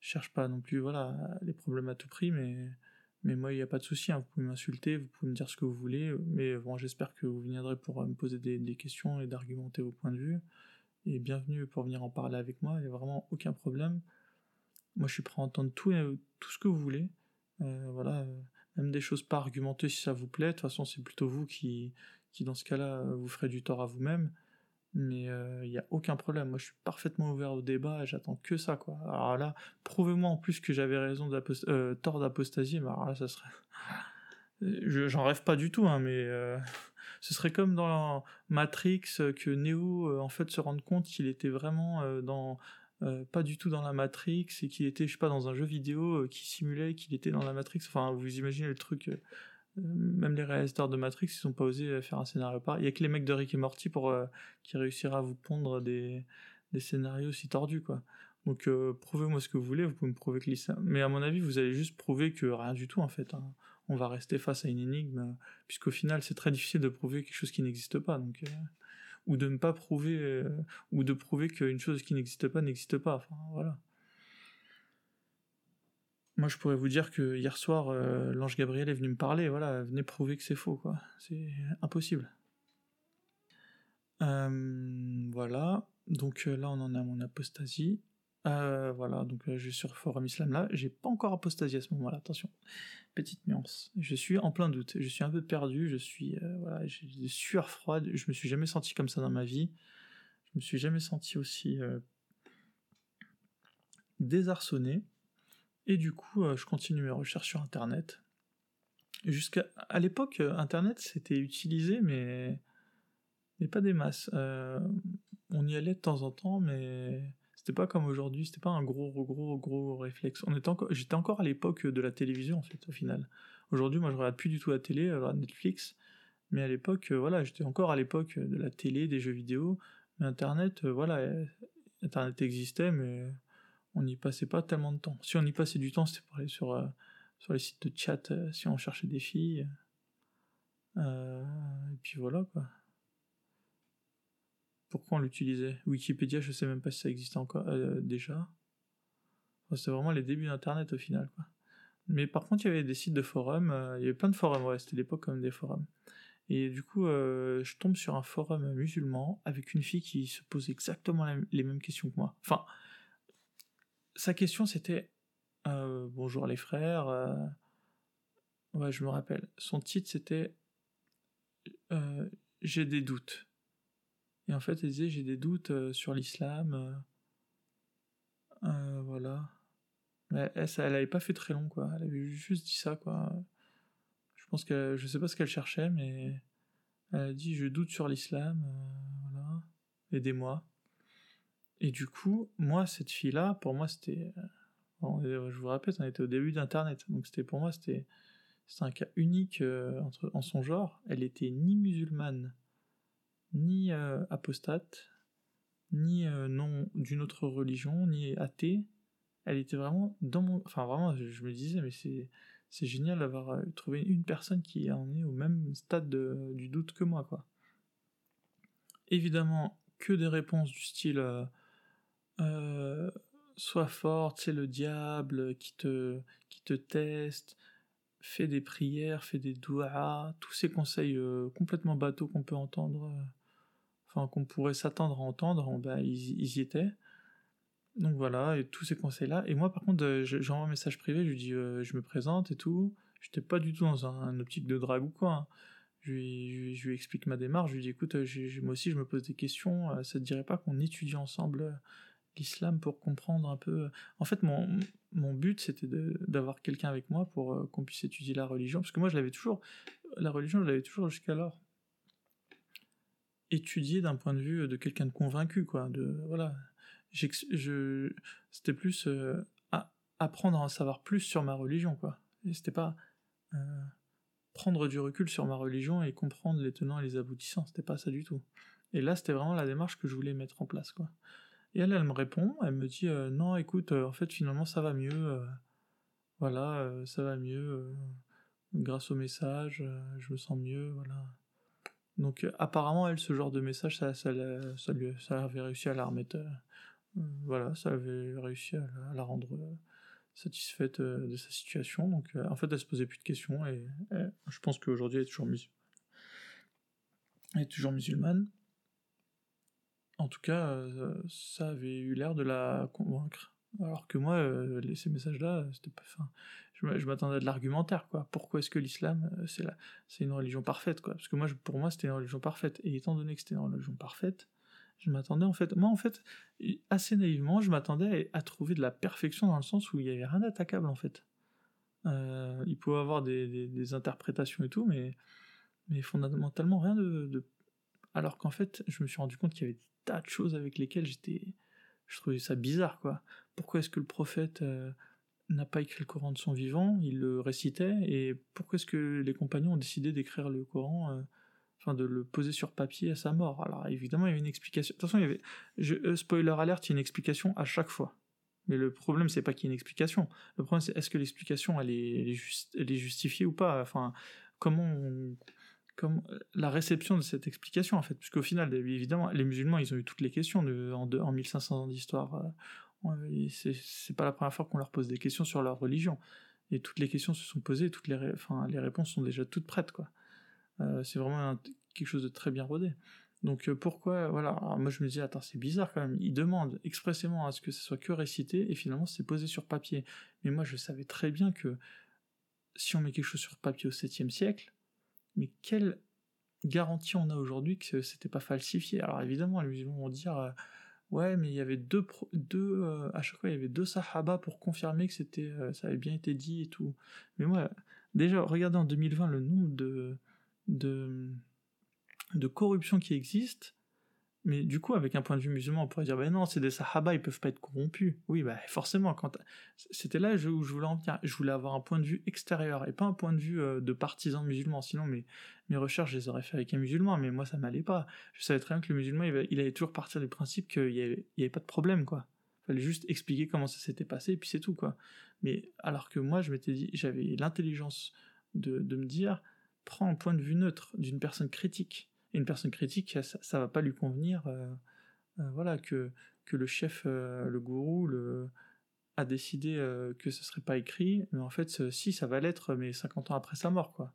cherche pas non plus voilà les problèmes à tout prix mais moi, il n'y a pas de souci, hein. vous pouvez m'insulter, vous pouvez me dire ce que vous voulez, mais bon, j'espère que vous viendrez pour euh, me poser des, questions et d'argumenter vos points de vue. Et bienvenue pour venir en parler avec moi, il n'y a vraiment aucun problème. Moi, je suis prêt à entendre tout, euh, tout ce que vous voulez. Euh, voilà, même des choses pas argumentées si ça vous plaît. De toute façon, c'est plutôt vous qui dans ce cas-là, vous ferez du tort à vous-même mais il euh, n'y a aucun problème. Moi, je suis parfaitement ouvert au débat et j'attends que ça, quoi. Alors là, prouvez-moi en plus que j'avais raison euh, tort d'apostasie, mais alors là, ça serait. J'en rêve pas du tout, hein, mais euh, ce serait comme dans Matrix que Neo, en fait, se rende compte qu'il était vraiment dans. pas du tout dans la Matrix et qu'il était, je sais pas, dans un jeu vidéo qui simulait qu'il était dans la Matrix. Enfin, vous imaginez le truc même les réalisateurs de Matrix, ils sont pas osé faire un scénario pareil. Il y a que les mecs de Rick et Morty euh, qui réussira à vous pondre des, scénarios si tordus, quoi. Donc euh, prouvez-moi ce que vous voulez, vous pouvez me prouver que l'islam. Mais à mon avis, vous allez juste prouver que rien du tout en fait. Hein. On va rester face à une énigme, puisqu'au final, c'est très difficile de prouver quelque chose qui n'existe pas. Donc, euh, ou de ne pas prouver, ou de prouver qu'une chose qui n'existe pas n'existe pas. Voilà. Moi, je pourrais vous dire que hier soir, euh, l'ange Gabriel est venu me parler, voilà, venez prouver que c'est faux, quoi. C'est impossible. Euh, voilà, donc euh, là, on en est à mon apostasie. voilà, donc je suis sur Forum Islam là. J'ai pas encore apostasie à ce moment-là, attention. Petite nuance. Je suis en plein doute. Je suis un peu perdu. Je suis, voilà, j'ai des sueurs froides. Je me suis jamais senti comme ça dans ma vie. Je me suis jamais senti aussi désarçonné. Et du coup, euh, je continue mes recherches sur Internet. Jusqu'à à l'époque, euh, Internet c'était utilisé, mais mais pas des masses. Euh, on y allait de temps en temps, mais c'était pas comme aujourd'hui. C'était pas un gros, gros, gros réflexe. On était encore, j'étais encore à l'époque de la télévision en fait, au final. Aujourd'hui, moi, je regarde plus du tout la télé, je regarde Netflix. Mais à l'époque, voilà, j'étais encore à l'époque de la télé, des jeux vidéo. Mais Internet, voilà, Internet existait, mais on n'y passait pas tellement de temps. Si on y passait du temps, c'était pour aller sur, euh, les sites de chat, euh, si on cherchait des filles. Euh, et puis voilà quoi. Pourquoi on l'utilisait? Wikipédia, je sais même pas si ça existait encore déjà. c'était vraiment les débuts d'Internet au final quoi. Mais par contre, il y avait des sites de forums, il y avait plein de forums, ouais, c'était l'époque comme des forums. Et du coup, je tombe sur un forum musulman avec une fille qui se pose exactement les mêmes questions que moi. Enfin, sa question c'était euh, Bonjour les frères. Euh, ouais, je me rappelle. Son titre c'était euh, J'ai des doutes. Et en fait, elle disait J'ai des doutes sur l'islam. voilà. Mais elle, ça, elle avait pas fait très long, quoi. Elle avait juste dit ça, quoi. Je pense que je sais pas ce qu'elle cherchait, mais elle a dit Je doute sur l'islam. voilà. Aidez-moi. Et du coup, moi, cette fille-là, pour moi, c'était. Euh, je vous répète, on était au début d'Internet. Donc, c'était pour moi, c'était un cas unique euh, entre, en son genre. Elle était ni musulmane, ni euh, apostate, ni non d'une autre religion, ni athée. Elle était vraiment dans mon. Enfin, vraiment, je, me disais, mais c'est. Génial d'avoir trouvé une personne qui en est au même stade du doute que moi, quoi. Évidemment, que des réponses du style euh, sois forte, c'est le diable qui te, qui te teste, fais des prières, fais des douas, tous ces conseils euh, complètement bateaux qu'on peut entendre, euh, enfin qu'on pourrait s'attendre à entendre, ben, ils, y étaient. Donc voilà, et tous ces conseils-là. Et moi, par contre, j'envoie un message privé, je lui dis, je me présente et tout. J'étais pas du tout dans un, optique de drague ou quoi. Hein. Je, lui, explique ma démarche, je lui dis, écoute, moi aussi, je me pose des questions, ça te dirait pas qu'on étudie ensemble l'islam pour comprendre un peu. En fait, mon, mon but, c'était d'avoir quelqu'un avec moi pour euh, qu'on puisse étudier la religion. Parce que moi, je l'avais toujours, la religion, je l'avais toujours jusqu'alors étudié d'un point de vue de quelqu'un de convaincu, quoi. De, voilà. C'était plus euh, apprendre à en savoir plus sur ma religion, quoi. C'était pas euh, prendre du recul sur ma religion et comprendre les tenants et les aboutissants. C'était pas ça du tout. Et là, c'était vraiment la démarche que je voulais mettre en place, quoi. Et elle, elle me répond, elle me dit euh, non, écoute, euh, en fait, finalement, ça va mieux. Euh, voilà, ça va mieux. grâce au message, je me sens mieux. Voilà. Donc, apparemment, elle, ce genre de message, ça, ça, avait réussi à la remettre. voilà, ça avait réussi à, la rendre satisfaite de sa situation. Donc, en fait, elle se posait plus de questions et, je pense qu'aujourd'hui, elle est toujours musulmane. Elle est toujours musulmane. En tout cas, euh, ça avait eu l'air de la convaincre. Alors que moi, euh, ces messages-là, c'était pas. Fin, je m'attendais à de l'argumentaire, quoi. Pourquoi est-ce que l'islam, euh, c'est la, c'est une religion parfaite, quoi? Parce que moi, pour moi, c'était une religion parfaite. Et étant donné que c'était une religion parfaite, je m'attendais en fait, moi en fait, assez naïvement, je m'attendais à, trouver de la perfection dans le sens où il y avait rien d'attaquable en fait. il pouvait avoir des, interprétations et tout, mais, mais fondamentalement rien de, de... Alors qu'en fait, je me suis rendu compte qu'il y avait tas de choses avec lesquelles j'étais. Je trouvais ça bizarre, quoi. Pourquoi est-ce que le prophète euh, n'a pas écrit le Coran de son vivant? Il le récitait, et pourquoi est-ce que les compagnons ont décidé d'écrire le Coran, euh, enfin de le poser sur papier à sa mort? Alors évidemment, il y avait une explication. De toute façon, il y avait. Euh, spoiler alert, il y a une explication à chaque fois. Mais le problème, c'est pas qu'il y ait une explication. Le problème, c'est est-ce que l'explication, elle est, justifiée ou pas? Enfin, comment euh, la réception de cette explication en fait, puisqu'au final, évidemment, les musulmans, ils ont eu toutes les questions de, en, en 1500 ans d'histoire. Euh, c'est pas la première fois qu'on leur pose des questions sur leur religion, et toutes les questions se sont posées, toutes les, enfin, les réponses sont déjà toutes prêtes quoi. Euh, c'est vraiment quelque chose de très bien rodé. Donc pourquoi, voilà, moi je me dis, attends, c'est bizarre quand même, ils demandent expressément à ce que ce soit que récité, et finalement c'est posé sur papier. Mais moi je savais très bien que si on met quelque chose sur papier au 7e siècle, mais quelle garantie on a aujourd'hui que c'était pas falsifié? Alors évidemment, les musulmans vont dire euh, ouais, mais il y avait deux, deux euh, à chaque fois il y avait deux sahaba pour confirmer que euh, ça avait bien été dit et tout. Mais moi, déjà regardez en 2020 le nombre de de, de qui existe mais du coup, avec un point de vue musulman, on pourrait dire, ben non, c'est des sahaba, ils peuvent pas être corrompus. Oui, bah forcément, quand c'était là où je voulais en venir. Je voulais avoir un point de vue extérieur et pas un point de vue euh, de partisan musulman. Sinon, mes, mes recherches, je les aurais fait avec un musulman, mais moi, ça m'allait pas. Je savais très bien que le musulman, il, allait toujours partir du principe qu'il y avait, pas de problème, quoi. Fallait juste expliquer comment ça s'était passé, et puis c'est tout, quoi. Mais alors que moi, je m'étais dit, j'avais l'intelligence de, de me dire, prends un point de vue neutre d'une personne critique une personne critique, ça, ça va pas lui convenir. Euh, euh, voilà, que, que le chef, euh, le gourou, a décidé que ce serait pas écrit, mais en fait, si, ça va l'être, mais 50 ans après sa mort, quoi.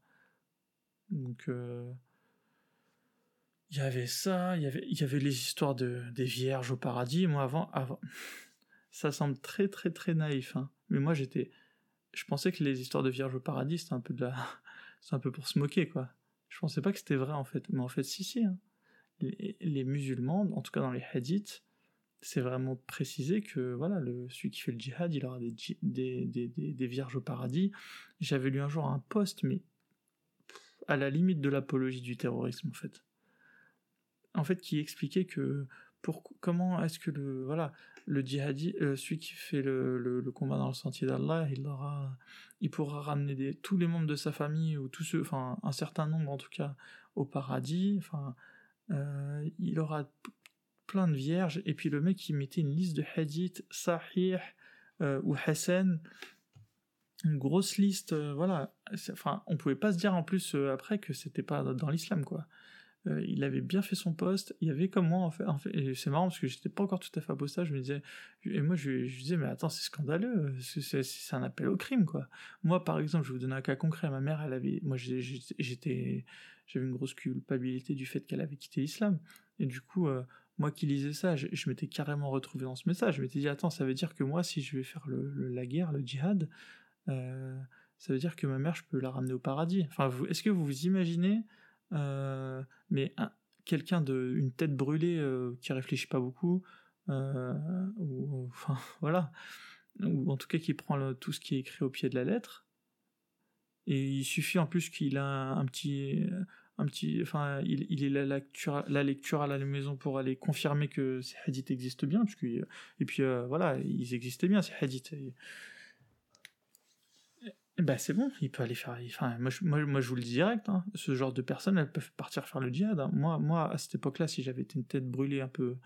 Donc, il y avait ça, il y avait, il y avait les histoires de, des vierges au paradis. Moi, avant, avant, ça semble très, très, très naïf, hein. Mais moi, j'étais, je pensais que les histoires de vierges au paradis, c'était un peu de la, c'est un peu pour se moquer, quoi. Je pensais pas que c'était vrai en fait, mais en fait si si. Hein. Les, musulmans, en tout cas dans les hadiths, c'est vraiment précisé que voilà, le, celui qui fait le djihad, il aura des, vierges au paradis. J'avais lu un jour un post, mais à la limite de l'apologie du terrorisme en fait. En fait, qui expliquait que comment est-ce que le voilà le djihadi, euh, celui qui fait le, combat dans le sentier d'Allah, il aura, il pourra ramener tous les membres de sa famille ou tous ceux, enfin un certain nombre en tout cas, au paradis. Enfin, euh, il aura plein de vierges. Et puis le mec il mettait une liste de hadiths sahih euh, ou Hassan, une grosse liste. voilà. Enfin, on pouvait pas se dire en plus après que c'était pas dans l'islam quoi. Euh, il avait bien fait son poste, il y avait comme moi en fait, en fait et c'est marrant parce que j'étais pas encore tout à fait apostat, je me disais, et moi je, je disais mais attends c'est scandaleux, c'est un appel au crime quoi. Moi par exemple, je vais vous donner un cas concret, ma mère elle avait, moi j'étais, j'avais une grosse culpabilité du fait qu'elle avait quitté l'islam, et du coup euh, moi qui lisais ça, je, m'étais carrément retrouvé dans ce message, je m'étais dit attends ça veut dire que moi si je vais faire la guerre, le djihad, euh, ça veut dire que ma mère je peux la ramener au paradis. Enfin est-ce que vous vous imaginez euh, mais quelqu'un de une tête brûlée euh, qui réfléchit pas beaucoup, euh, ou enfin voilà, ou en tout cas qui prend tout ce qui est écrit au pied de la lettre. Et il suffit en plus qu'il a un, petit un petit, enfin, il, il est la lecture, la lecture à la maison pour aller confirmer que ces hadiths existent bien, parce et puis voilà, ils existaient bien ces hadiths. Bah c'est bon, il peut aller faire. Enfin, moi, je, moi, moi je vous le dis direct, hein, ce genre de personnes, elles peuvent partir faire le djihad. Hein. Moi, moi, à cette époque-là, si j'avais été une tête brûlée un peu.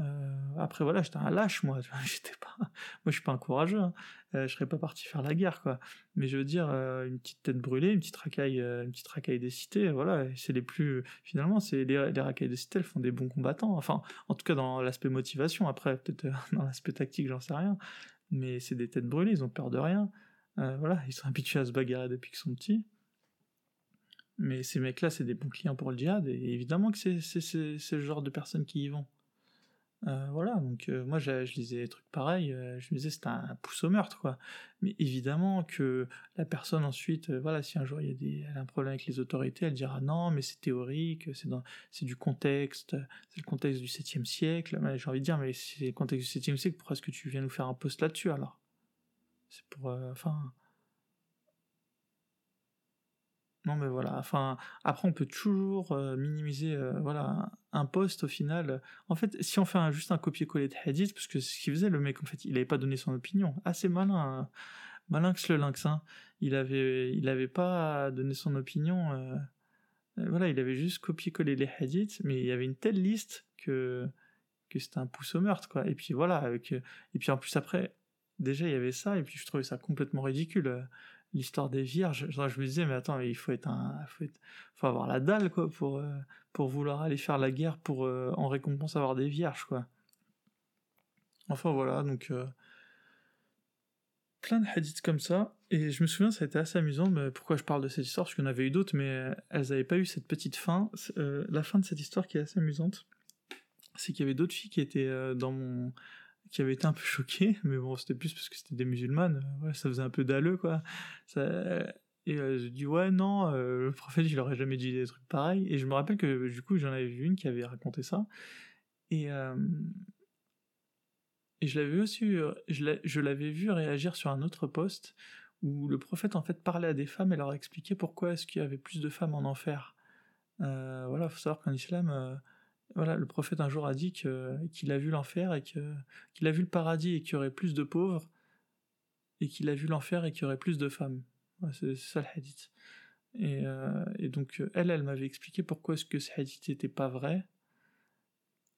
Euh, après, voilà, j'étais un lâche, moi. J'étais pas. Moi, je suis pas un courageux. Hein. Euh, je serais pas parti faire la guerre, quoi. Mais je veux dire, euh, une petite tête brûlée, une petite racaille, une petite racaille des cités, voilà. C'est les plus. Finalement, c'est les, les racailles des cités, elles font des bons combattants. Enfin, en tout cas, dans l'aspect motivation. Après, peut-être dans l'aspect tactique, j'en sais rien. Mais c'est des têtes brûlées, ils ont peur de rien. Euh, voilà, ils sont habitués à se bagarrer depuis qu'ils sont petits. Mais ces mecs-là, c'est des bons clients pour le djihad, et évidemment que c'est le genre de personnes qui y vont. Euh, voilà, donc euh, moi je, lisais des trucs pareils, je me disais c'était un, pouce au meurtre, quoi. Mais évidemment que la personne ensuite, voilà, si un jour il y a des, elle a un problème avec les autorités, elle dira non, mais c'est théorique, c'est du contexte, c'est le contexte du 7e siècle. J'ai envie de dire, mais c'est le contexte du 7e siècle, pourquoi est-ce que tu viens nous faire un post là-dessus alors? C'est pour. Euh, enfin. non, mais voilà. Enfin, après, on peut toujours euh, minimiser, euh, voilà, un poste au final. En fait, si on fait juste un copier-coller de hadith, parce que ce qu'il faisait, le mec, en fait, il n'avait pas donné son opinion. Assez malin, malin que le lynx. Hein. Il avait, il pas donné son opinion. voilà, il avait juste copié-collé les hadiths, mais il y avait une telle liste que que c'était un pouce au meurtre, quoi. Et puis voilà, avec, et puis en plus après, déjà il y avait ça, et puis je trouvais ça complètement ridicule. Euh, l'histoire des vierges, je me disais, mais attends, il faut être un, faut, faut avoir la dalle, quoi, pour, euh, pour vouloir aller faire la guerre pour, euh, en récompense, avoir des vierges, quoi. Enfin voilà, donc, plein de hadiths comme ça, et je me souviens, ça a été assez amusant, mais pourquoi je parle de cette histoire, parce qu'il y en avait eu d'autres, mais elles n'avaient pas eu cette petite fin. la fin de cette histoire qui est assez amusante, c'est qu'il y avait d'autres filles qui étaient dans mon qui avait été un peu choqué, mais bon, c'était plus parce que c'était des musulmanes, ouais, ça faisait un peu dalleux, quoi. Ça, et euh, je dis, ouais, non, euh, le prophète, il aurait jamais dit des trucs pareils. Et je me rappelle que, du coup, j'en avais vu une qui avait raconté ça. Et, euh, et je l'avais aussi, je l'avais vu réagir sur un autre poste où le prophète, en fait, parlait à des femmes et leur expliquait pourquoi est-ce qu'il y avait plus de femmes en enfer. voilà, faut savoir qu'en islam, voilà, le prophète un jour a dit qu'il a vu l'enfer et qu'il a vu le paradis et qu'il y aurait plus de pauvres, et qu'il a vu l'enfer et qu'il y aurait plus de femmes. c'est ça le hadith. Et, euh, donc elle, elle m'avait expliqué pourquoi est-ce que ce hadith n'était pas vrai.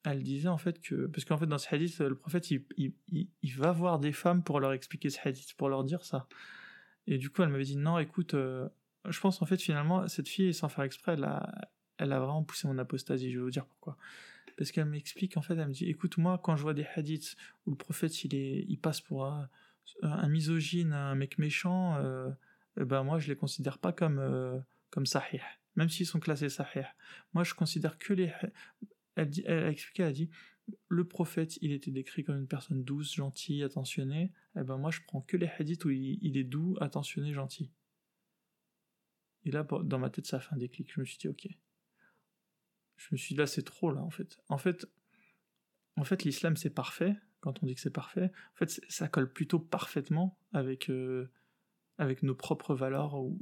Elle disait en fait que parce qu'en fait dans ce hadith, le prophète il, il, va voir des femmes pour leur expliquer ce hadith, pour leur dire ça. Et du coup, elle m'avait dit non, écoute, euh, je pense en fait finalement cette fille sans faire exprès, elle a, elle a vraiment poussé mon apostasie, je vais vous dire pourquoi. Parce qu'elle m'explique, en fait, elle me dit, écoute, moi, quand je vois des hadiths où le prophète, il, est, il passe pour un, misogyne, un mec méchant, euh, ben moi, je les considère pas comme, euh, comme sahih, même s'ils sont classés sahih. Moi, je considère que les... Elle, elle a expliqué, elle a dit, le prophète, il était décrit comme une personne douce, gentille, attentionnée. Eh ben moi, je prends que les hadiths où il est doux, attentionné, gentil. Et là, dans ma tête, ça a fait un déclic. Je me suis dit, ok, je me suis dit là c'est trop là en fait. En fait, en fait l'islam c'est parfait. Quand on dit que c'est parfait, en fait ça colle plutôt parfaitement avec euh, avec nos propres valeurs. Ou...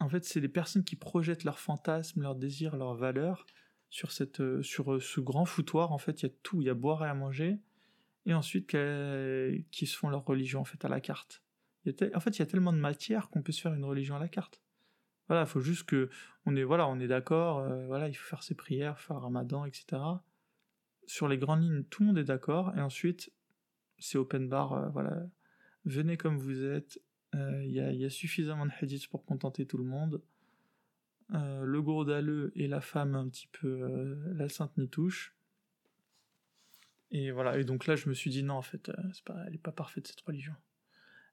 En fait c'est les personnes qui projettent leurs fantasmes, leurs désirs, leurs valeurs sur cette euh, sur euh, ce grand foutoir. En fait il y a tout, il y a boire et à manger, et ensuite qui se font leur religion en fait à la carte. En fait il y a tellement de matière qu'on peut se faire une religion à la carte. Voilà, il faut juste que on est voilà, est d'accord. Euh, voilà, il faut faire ses prières, faire Ramadan, etc. Sur les grandes lignes, tout le monde est d'accord. Et ensuite, c'est open bar. Euh, voilà, venez comme vous êtes. Euh, il y, a, suffisamment de hadiths pour contenter tout le monde. le gros dalleux et la femme un petit peu la sainte nitouche. Et voilà, et donc là je me suis dit non en fait, pas, elle est pas parfaite cette religion.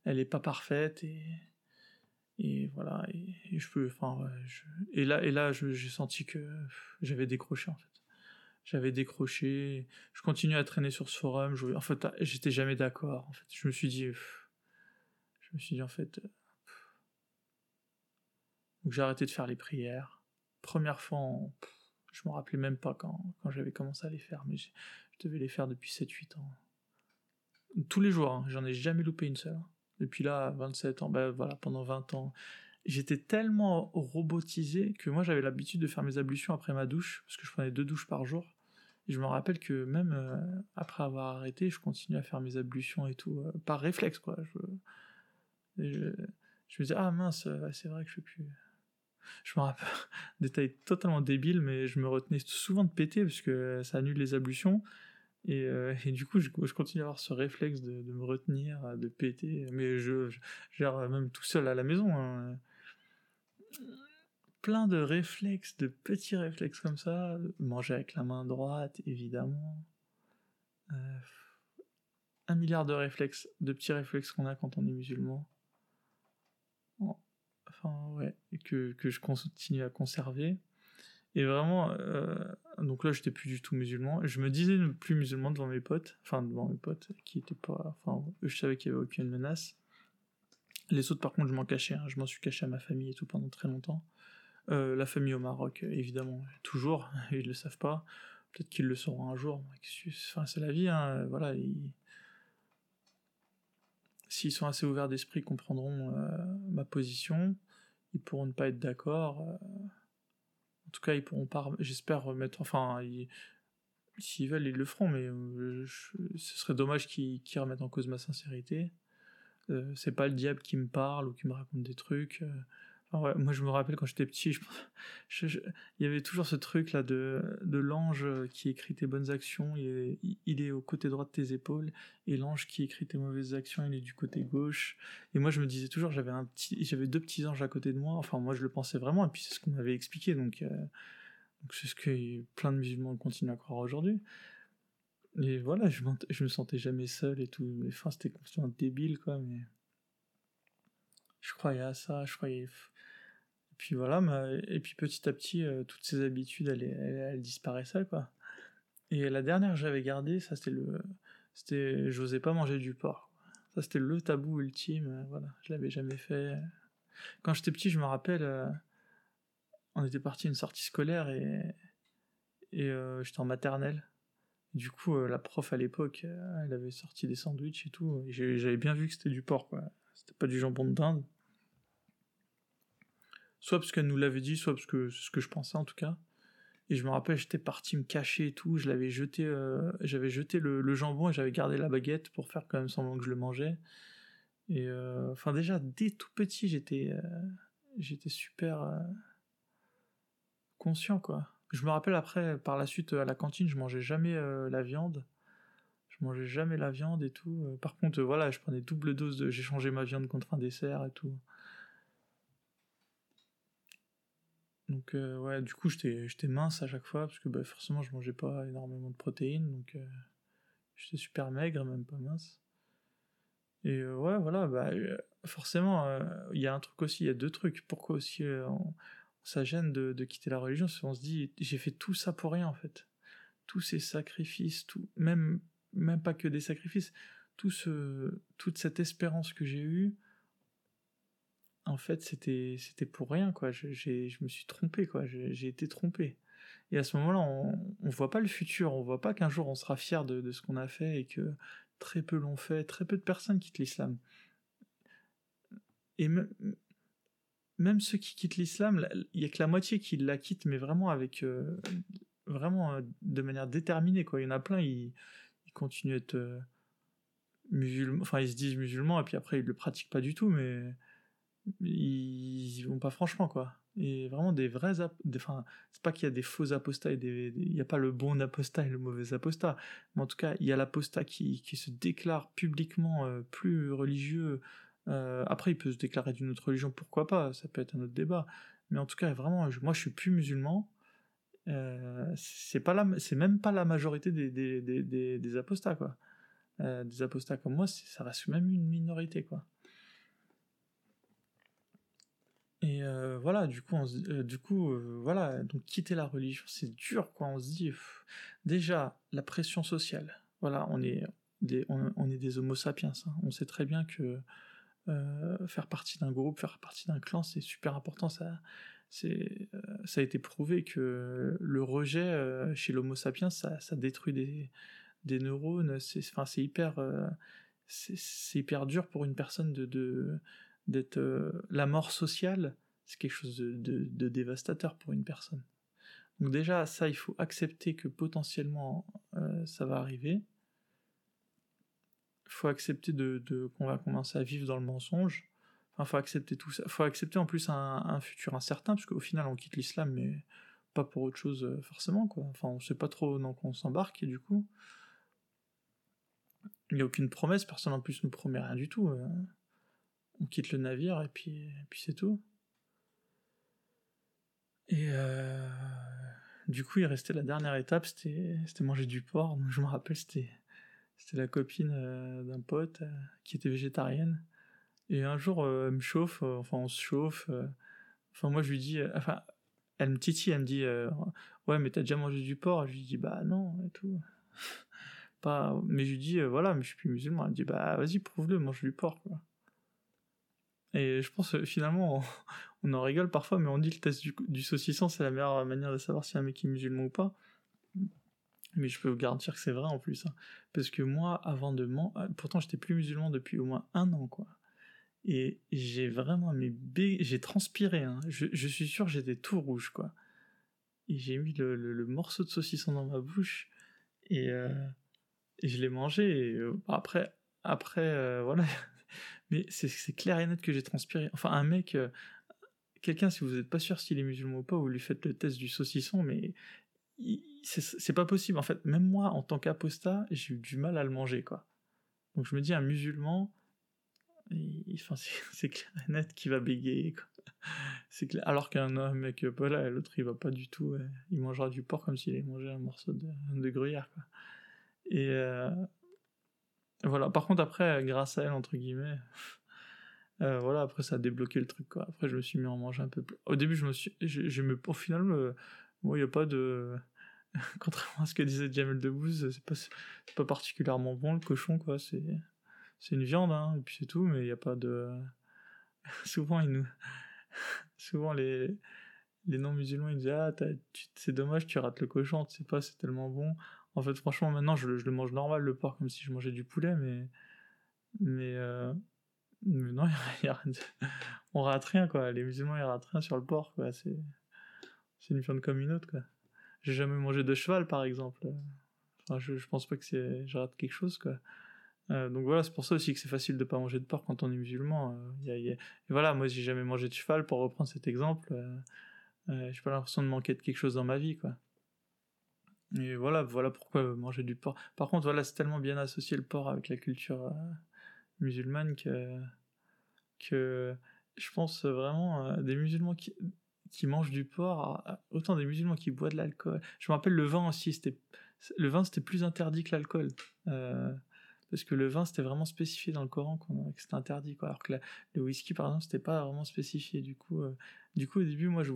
Elle est pas parfaite et et voilà et, je peux enfin et là et là j'ai senti que j'avais décroché en fait. J'avais décroché je continuais à traîner sur ce forum je, en fait j'étais jamais d'accord en fait. Je me suis dit je me suis dit en fait j'ai arrêté de faire les prières. Première fois je me rappelais même pas quand, quand j'avais commencé à les faire mais je devais les faire depuis 7-8 ans. Tous les jours hein, j'en ai jamais loupé une seule depuis là, 27 ans, ben voilà, pendant 20 ans, j'étais tellement robotisé que moi j'avais l'habitude de faire mes ablutions après ma douche, parce que je prenais deux douches par jour. Et je me rappelle que même euh, après avoir arrêté, je continuais à faire mes ablutions et tout, euh, par réflexe, quoi. Je, je, me disais, ah mince, c'est vrai que je fais plus. Je me rappelle, détail totalement débile, mais je me retenais souvent de péter parce que ça annule les ablutions. Euh, et, du coup, je, continue à avoir ce réflexe de, me retenir, de péter, mais je, gère même tout seul à la maison. Hein. Plein de réflexes, de petits réflexes comme ça. Manger avec la main droite, évidemment. Euh, un milliard de réflexes, de petits réflexes qu'on a quand on est musulman. Enfin, ouais, que je continue à conserver. Et vraiment, euh, donc là, j'étais plus du tout musulman. Je me disais plus musulman devant mes potes, enfin devant mes potes qui étaient pas, enfin, je savais qu'il y avait aucune menace. Les autres, par contre, je m'en cachais. Hein. Je m'en suis caché à ma famille et tout pendant très longtemps. Euh, la famille au Maroc, évidemment, toujours. Ils le savent pas. Peut-être qu'ils le sauront un jour. Enfin, c'est la vie. Hein. Voilà. S'ils sont assez ouverts d'esprit, comprendront euh, ma position. Ils pourront ne pas être d'accord. En tout cas, ils pourront pas, j'espère, remettre. Enfin, s'ils veulent, ils le feront, mais euh, ce serait dommage qu'ils remettent en cause ma sincérité. Euh, c'est pas le diable qui me parle ou qui me raconte des trucs. Euh, moi, je me rappelle quand j'étais petit, il y avait toujours ce truc là de, de l'ange qui écrit tes bonnes actions, il est, au côté droit de tes épaules, et l'ange qui écrit tes mauvaises actions, il est du côté gauche. Et moi, je me disais toujours, j'avais un petit, j'avais deux petits anges à côté de moi. Enfin, moi, je le pensais vraiment, et puis c'est ce qu'on m'avait expliqué, donc, euh, c'est ce que plein de musulmans continuent à croire aujourd'hui. Et voilà, je, je me sentais jamais seul et tout. Enfin, c'était complètement débile, quoi, mais je croyais à ça, je croyais puis voilà, et puis petit à petit, euh, toutes ces habitudes, elles, elles, disparaissaient, quoi. Et la dernière que j'avais gardée, ça c'était le. C'était. J'osais pas manger du porc. Ça c'était le tabou ultime, euh, voilà. Je l'avais jamais fait. Quand j'étais petit, je me rappelle, euh, on était parti une sortie scolaire et. Et j'étais en maternelle. Du coup, la prof à l'époque, elle avait sorti des sandwichs et tout. J'avais bien vu que c'était du porc, quoi. C'était pas du jambon de dinde soit parce qu'elle nous l'avait dit, soit parce que c'est ce que je pensais en tout cas. Et je me rappelle, j'étais parti me cacher et tout. Je l'avais jeté, euh, j'avais jeté le, jambon et j'avais gardé la baguette pour faire quand même semblant que je le mangeais. Et euh, enfin déjà dès tout petit, j'étais, euh, j'étais super conscient quoi. Je me rappelle après, par la suite à la cantine, je mangeais jamais la viande. Je mangeais jamais la viande et tout. Par contre, voilà, je prenais double dose de, j'ai changé ma viande contre un dessert et tout. Donc euh, ouais, du coup j'étais mince à chaque fois parce que bah, forcément je mangeais pas énormément de protéines, donc euh, j'étais super maigre, même pas mince. Et euh, ouais, voilà, bah, forcément, il y a un truc aussi, il y a deux trucs. Pourquoi aussi ça gêne de, quitter la religion? On se dit, j'ai fait tout ça pour rien en fait. Tous ces sacrifices, tout, même, même pas que des sacrifices, tout ce, toute cette espérance que j'ai eue, en fait, c'était c'était pour rien, quoi. Je, je me suis trompé, quoi. J'ai été trompé. Et à ce moment-là, on, on voit pas le futur, on voit pas qu'un jour on sera fier de, ce qu'on a fait et que très peu l'ont fait, très peu de personnes quittent l'islam. Et même ceux qui quittent l'islam, il y a que la moitié qui la quittent, mais vraiment avec euh, vraiment euh, de manière déterminée, quoi. Il y en a plein, ils, ils continuent à être euh, musulmans, enfin ils se disent musulmans et puis après ils le pratiquent pas du tout, mais ils vont pas franchement quoi et vraiment des vrais enfin c'est pas qu'il y a des faux apostats et des il n'y a pas le bon apostat et le mauvais apostat mais en tout cas il y a l'apostat qui, qui se déclare publiquement euh, plus religieux euh, après il peut se déclarer d'une autre religion pourquoi pas ça peut être un autre débat mais en tout cas, vraiment, moi, je suis plus musulman. Euh, c'est pas c'est même pas la majorité des, des, des, des apostats, quoi. Euh, des apostats comme moi, ça reste même une minorité, quoi. Et euh, voilà, du coup, on du coup, voilà, donc quitter la religion, c'est dur, quoi. On se dit, déjà, la pression sociale. Voilà, on est des, on, est des homo sapiens. Hein. On sait très bien que faire partie d'un groupe, faire partie d'un clan, c'est super important. Ça, c'est, euh, ça a été prouvé que le rejet euh, chez l'Homo sapiens, ça, ça détruit des, des neurones. C'est, enfin, c'est hyper, euh, c'est, hyper dur pour une personne de d'être la mort sociale. C'est quelque chose de, de, dévastateur pour une personne. Donc déjà, ça, il faut accepter que potentiellement ça va arriver. Il faut accepter de, de, qu'on va commencer à vivre dans le mensonge Enfin, faut accepter tout ça. Faut accepter en plus un, futur incertain, parce qu'au final, on quitte l'islam, mais pas pour autre chose euh, forcément, quoi. Enfin, on sait pas trop dans quoi on s'embarque, et du coup, il n'y a aucune promesse, personne en plus nous promet rien du tout. Euh. On quitte le navire, et puis, puis c'est tout. Et euh, du coup, il restait la dernière étape, c'était manger du porc. Donc, je me rappelle, c'était la copine d'un pote qui était végétarienne. Et un jour, euh, elle me chauffe, euh, enfin on se chauffe. Euh, enfin moi je lui dis, enfin elle me titille, elle me dit, ouais mais t'as déjà mangé du porc? Je lui dis, bah non et tout. Pas, mais je lui dis, voilà, mais je suis plus musulman. Elle me dit, bah vas-y prouve-le, mange du porc quoi. Et je pense finalement, on, en rigole parfois, mais on dit le test du, saucisson, c'est la meilleure manière de savoir si un mec est musulman ou pas. Mais je peux vous garantir que c'est vrai en plus. Hein. Parce que moi, avant de manger, pourtant j'étais plus musulman depuis au moins un an, quoi. Et j'ai vraiment, mais j'ai transpiré, hein. je, suis sûr j'étais tout rouge, quoi. Et j'ai mis le, le, morceau de saucisson dans ma bouche, et, euh, je l'ai mangé, euh, après, après euh, voilà. Mais c'est clair et net que j'ai transpiré. Enfin, un mec, quelqu'un, si vous n'êtes pas sûr s'il est musulman ou pas, vous lui faites le test du saucisson, mais c'est pas possible. En fait, même moi, en tant qu'apostat, j'ai eu du mal à le manger, quoi. Donc je me dis, un musulman, enfin, c'est clair et net qu'il va bégayer. Clair. Alors qu'un mec pas là, l'autre il va pas du tout. Il mangera du porc comme s'il avait mangé un morceau de, de gruyère. Quoi. Et euh, voilà. Par contre, après, grâce à elle, entre guillemets, euh, voilà, après ça a débloqué le truc. Quoi. Après, je me suis mis à en manger un peu plus. Au début, je me suis. Je, me, au final, moi, il n'y a pas de. Contrairement à ce que disait Jamel Debbouze, c'est pas, pas particulièrement bon le cochon, quoi. C'est c'est une viande, hein, et puis c'est tout, mais il n'y a pas de. Souvent, ils nous. Souvent, les, les non-musulmans, ils disent Ah, c'est dommage, tu rates le cochon, tu sais pas, c'est tellement bon. En fait, franchement, maintenant, je, le mange normal, le porc, comme si je mangeais du poulet, mais. Mais. Euh, mais non, a, on rate rien, quoi. Les musulmans, ils ratent rien sur le porc, quoi. C'est, c'est une viande comme une autre, quoi. J'ai jamais mangé de cheval, par exemple. Enfin, je, pense pas que c'est, je rate quelque chose, quoi. Euh, donc voilà, c'est pour ça aussi que c'est facile de pas manger de porc quand on est musulman. Euh, Et voilà, moi j'ai jamais mangé de cheval, pour reprendre cet exemple. J'ai pas l'impression de manquer de quelque chose dans ma vie, quoi. Et voilà, voilà pourquoi manger du porc. Par contre, voilà, c'est tellement bien associé le porc avec la culture musulmane que, que je pense vraiment des musulmans qui, qui mangent du porc, autant des musulmans qui boivent de l'alcool. Je me rappelle le vin aussi, le vin c'était plus interdit que l'alcool. Euh, parce que le vin c'était vraiment spécifié dans le Coran que c'était interdit quoi. Alors que le whisky par exemple c'était pas vraiment spécifié. Du coup euh, du coup au début moi je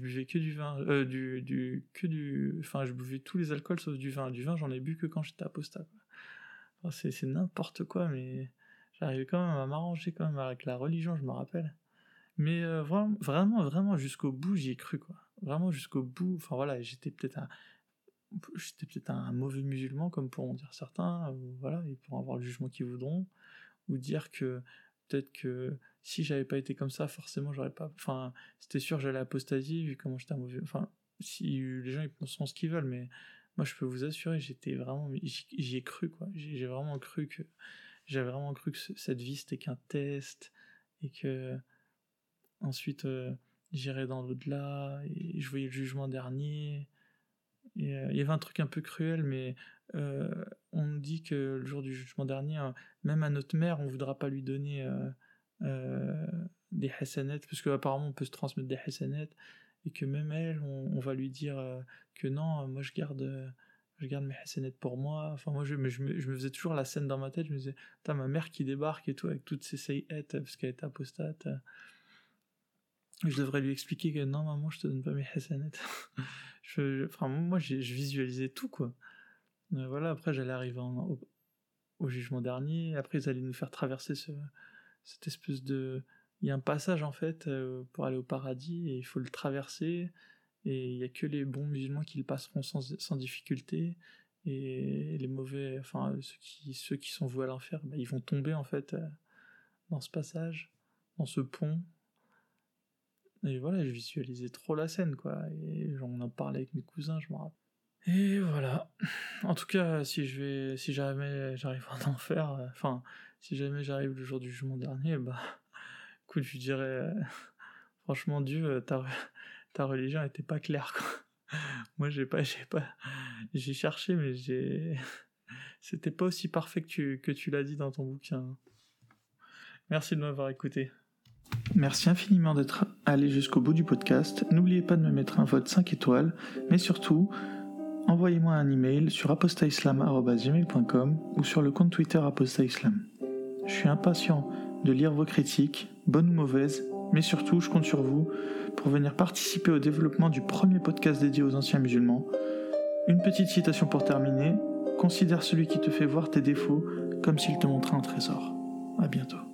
buvais que du vin euh, du, du que du enfin je buvais tous les alcools sauf du vin. Du vin j'en ai bu que quand j'étais apostat quoi. c'est n'importe quoi mais j'arrivais quand même à m'arranger quand même avec la religion je me rappelle. Mais euh, vraiment vraiment vraiment jusqu'au bout j'y ai cru quoi. Vraiment jusqu'au bout. Enfin voilà j'étais peut-être un j'étais peut-être un mauvais musulman, comme pourront dire certains, ou voilà, ils pourront avoir le jugement qu'ils voudront, ou dire que peut-être que si j'avais pas été comme ça, forcément j'aurais pas. Enfin, c'était sûr j'allais apostasie, vu comment j'étais un mauvais. Enfin, si les gens ils pensent ce qu'ils veulent, mais moi je peux vous assurer, j'étais vraiment. J'y ai cru, quoi. J'ai vraiment cru que. J'avais vraiment cru que cette vie c'était qu'un test, et que. Ensuite, euh, j'irais dans l'au-delà, et je voyais le jugement dernier euh, il y avait un truc un peu cruel, mais euh, on dit que le jour du jugement dernier, euh, même à notre mère, on voudra pas lui donner euh, des hasanettes, parce qu'apparemment on peut se transmettre des hasanettes, et que même elle, on, va lui dire euh, que non, moi je garde, je garde mes hasanettes pour moi. Enfin, moi je, me, je, me, faisais toujours la scène dans ma tête, je me disais, t'as ma mère qui débarque et tout, avec toutes ses sayettes, parce qu'elle est apostate. Je devrais lui expliquer que non, maman, je te donne pas mes hasanettes. je, enfin, moi, je visualisais tout, quoi. voilà, après, j'allais arriver au, au, jugement dernier. Après, ils allaient nous faire traverser ce, cette espèce de. Il y a un passage, en fait, euh, pour aller au paradis, et il faut le traverser. Et il n'y a que les bons musulmans qui le passeront sans, sans difficulté. Et les mauvais, enfin, ceux qui, ceux qui sont voués à l'enfer, bah, ils vont tomber, en fait, euh, dans ce passage, dans ce pont et voilà, je visualisais trop la scène, quoi. Et on en parlait avec mes cousins, je me rappelle. Et voilà. En tout cas, si je vais, si jamais j'arrive en enfer, euh, enfin, si jamais j'arrive le jour du jugement dernier, bah, écoute, je dirais, euh, franchement, Dieu, euh, ta, ta religion était pas claire, quoi. Moi, j'ai pas, j'ai pas, j'ai cherché, mais j'ai, c'était pas aussi parfait que tu, que tu l'as dit dans ton bouquin. Merci de m'avoir écouté. Merci infiniment d'être allé jusqu'au bout du podcast. N'oubliez pas de me mettre un vote 5 étoiles, mais surtout, envoyez-moi un email sur apostaislam.com ou sur le compte Twitter apostaislam. Je suis impatient de lire vos critiques, bonnes ou mauvaises, mais surtout, je compte sur vous pour venir participer au développement du premier podcast dédié aux anciens musulmans. Une petite citation pour terminer. Considère celui qui te fait voir tes défauts comme s'il te montrait un trésor. À bientôt.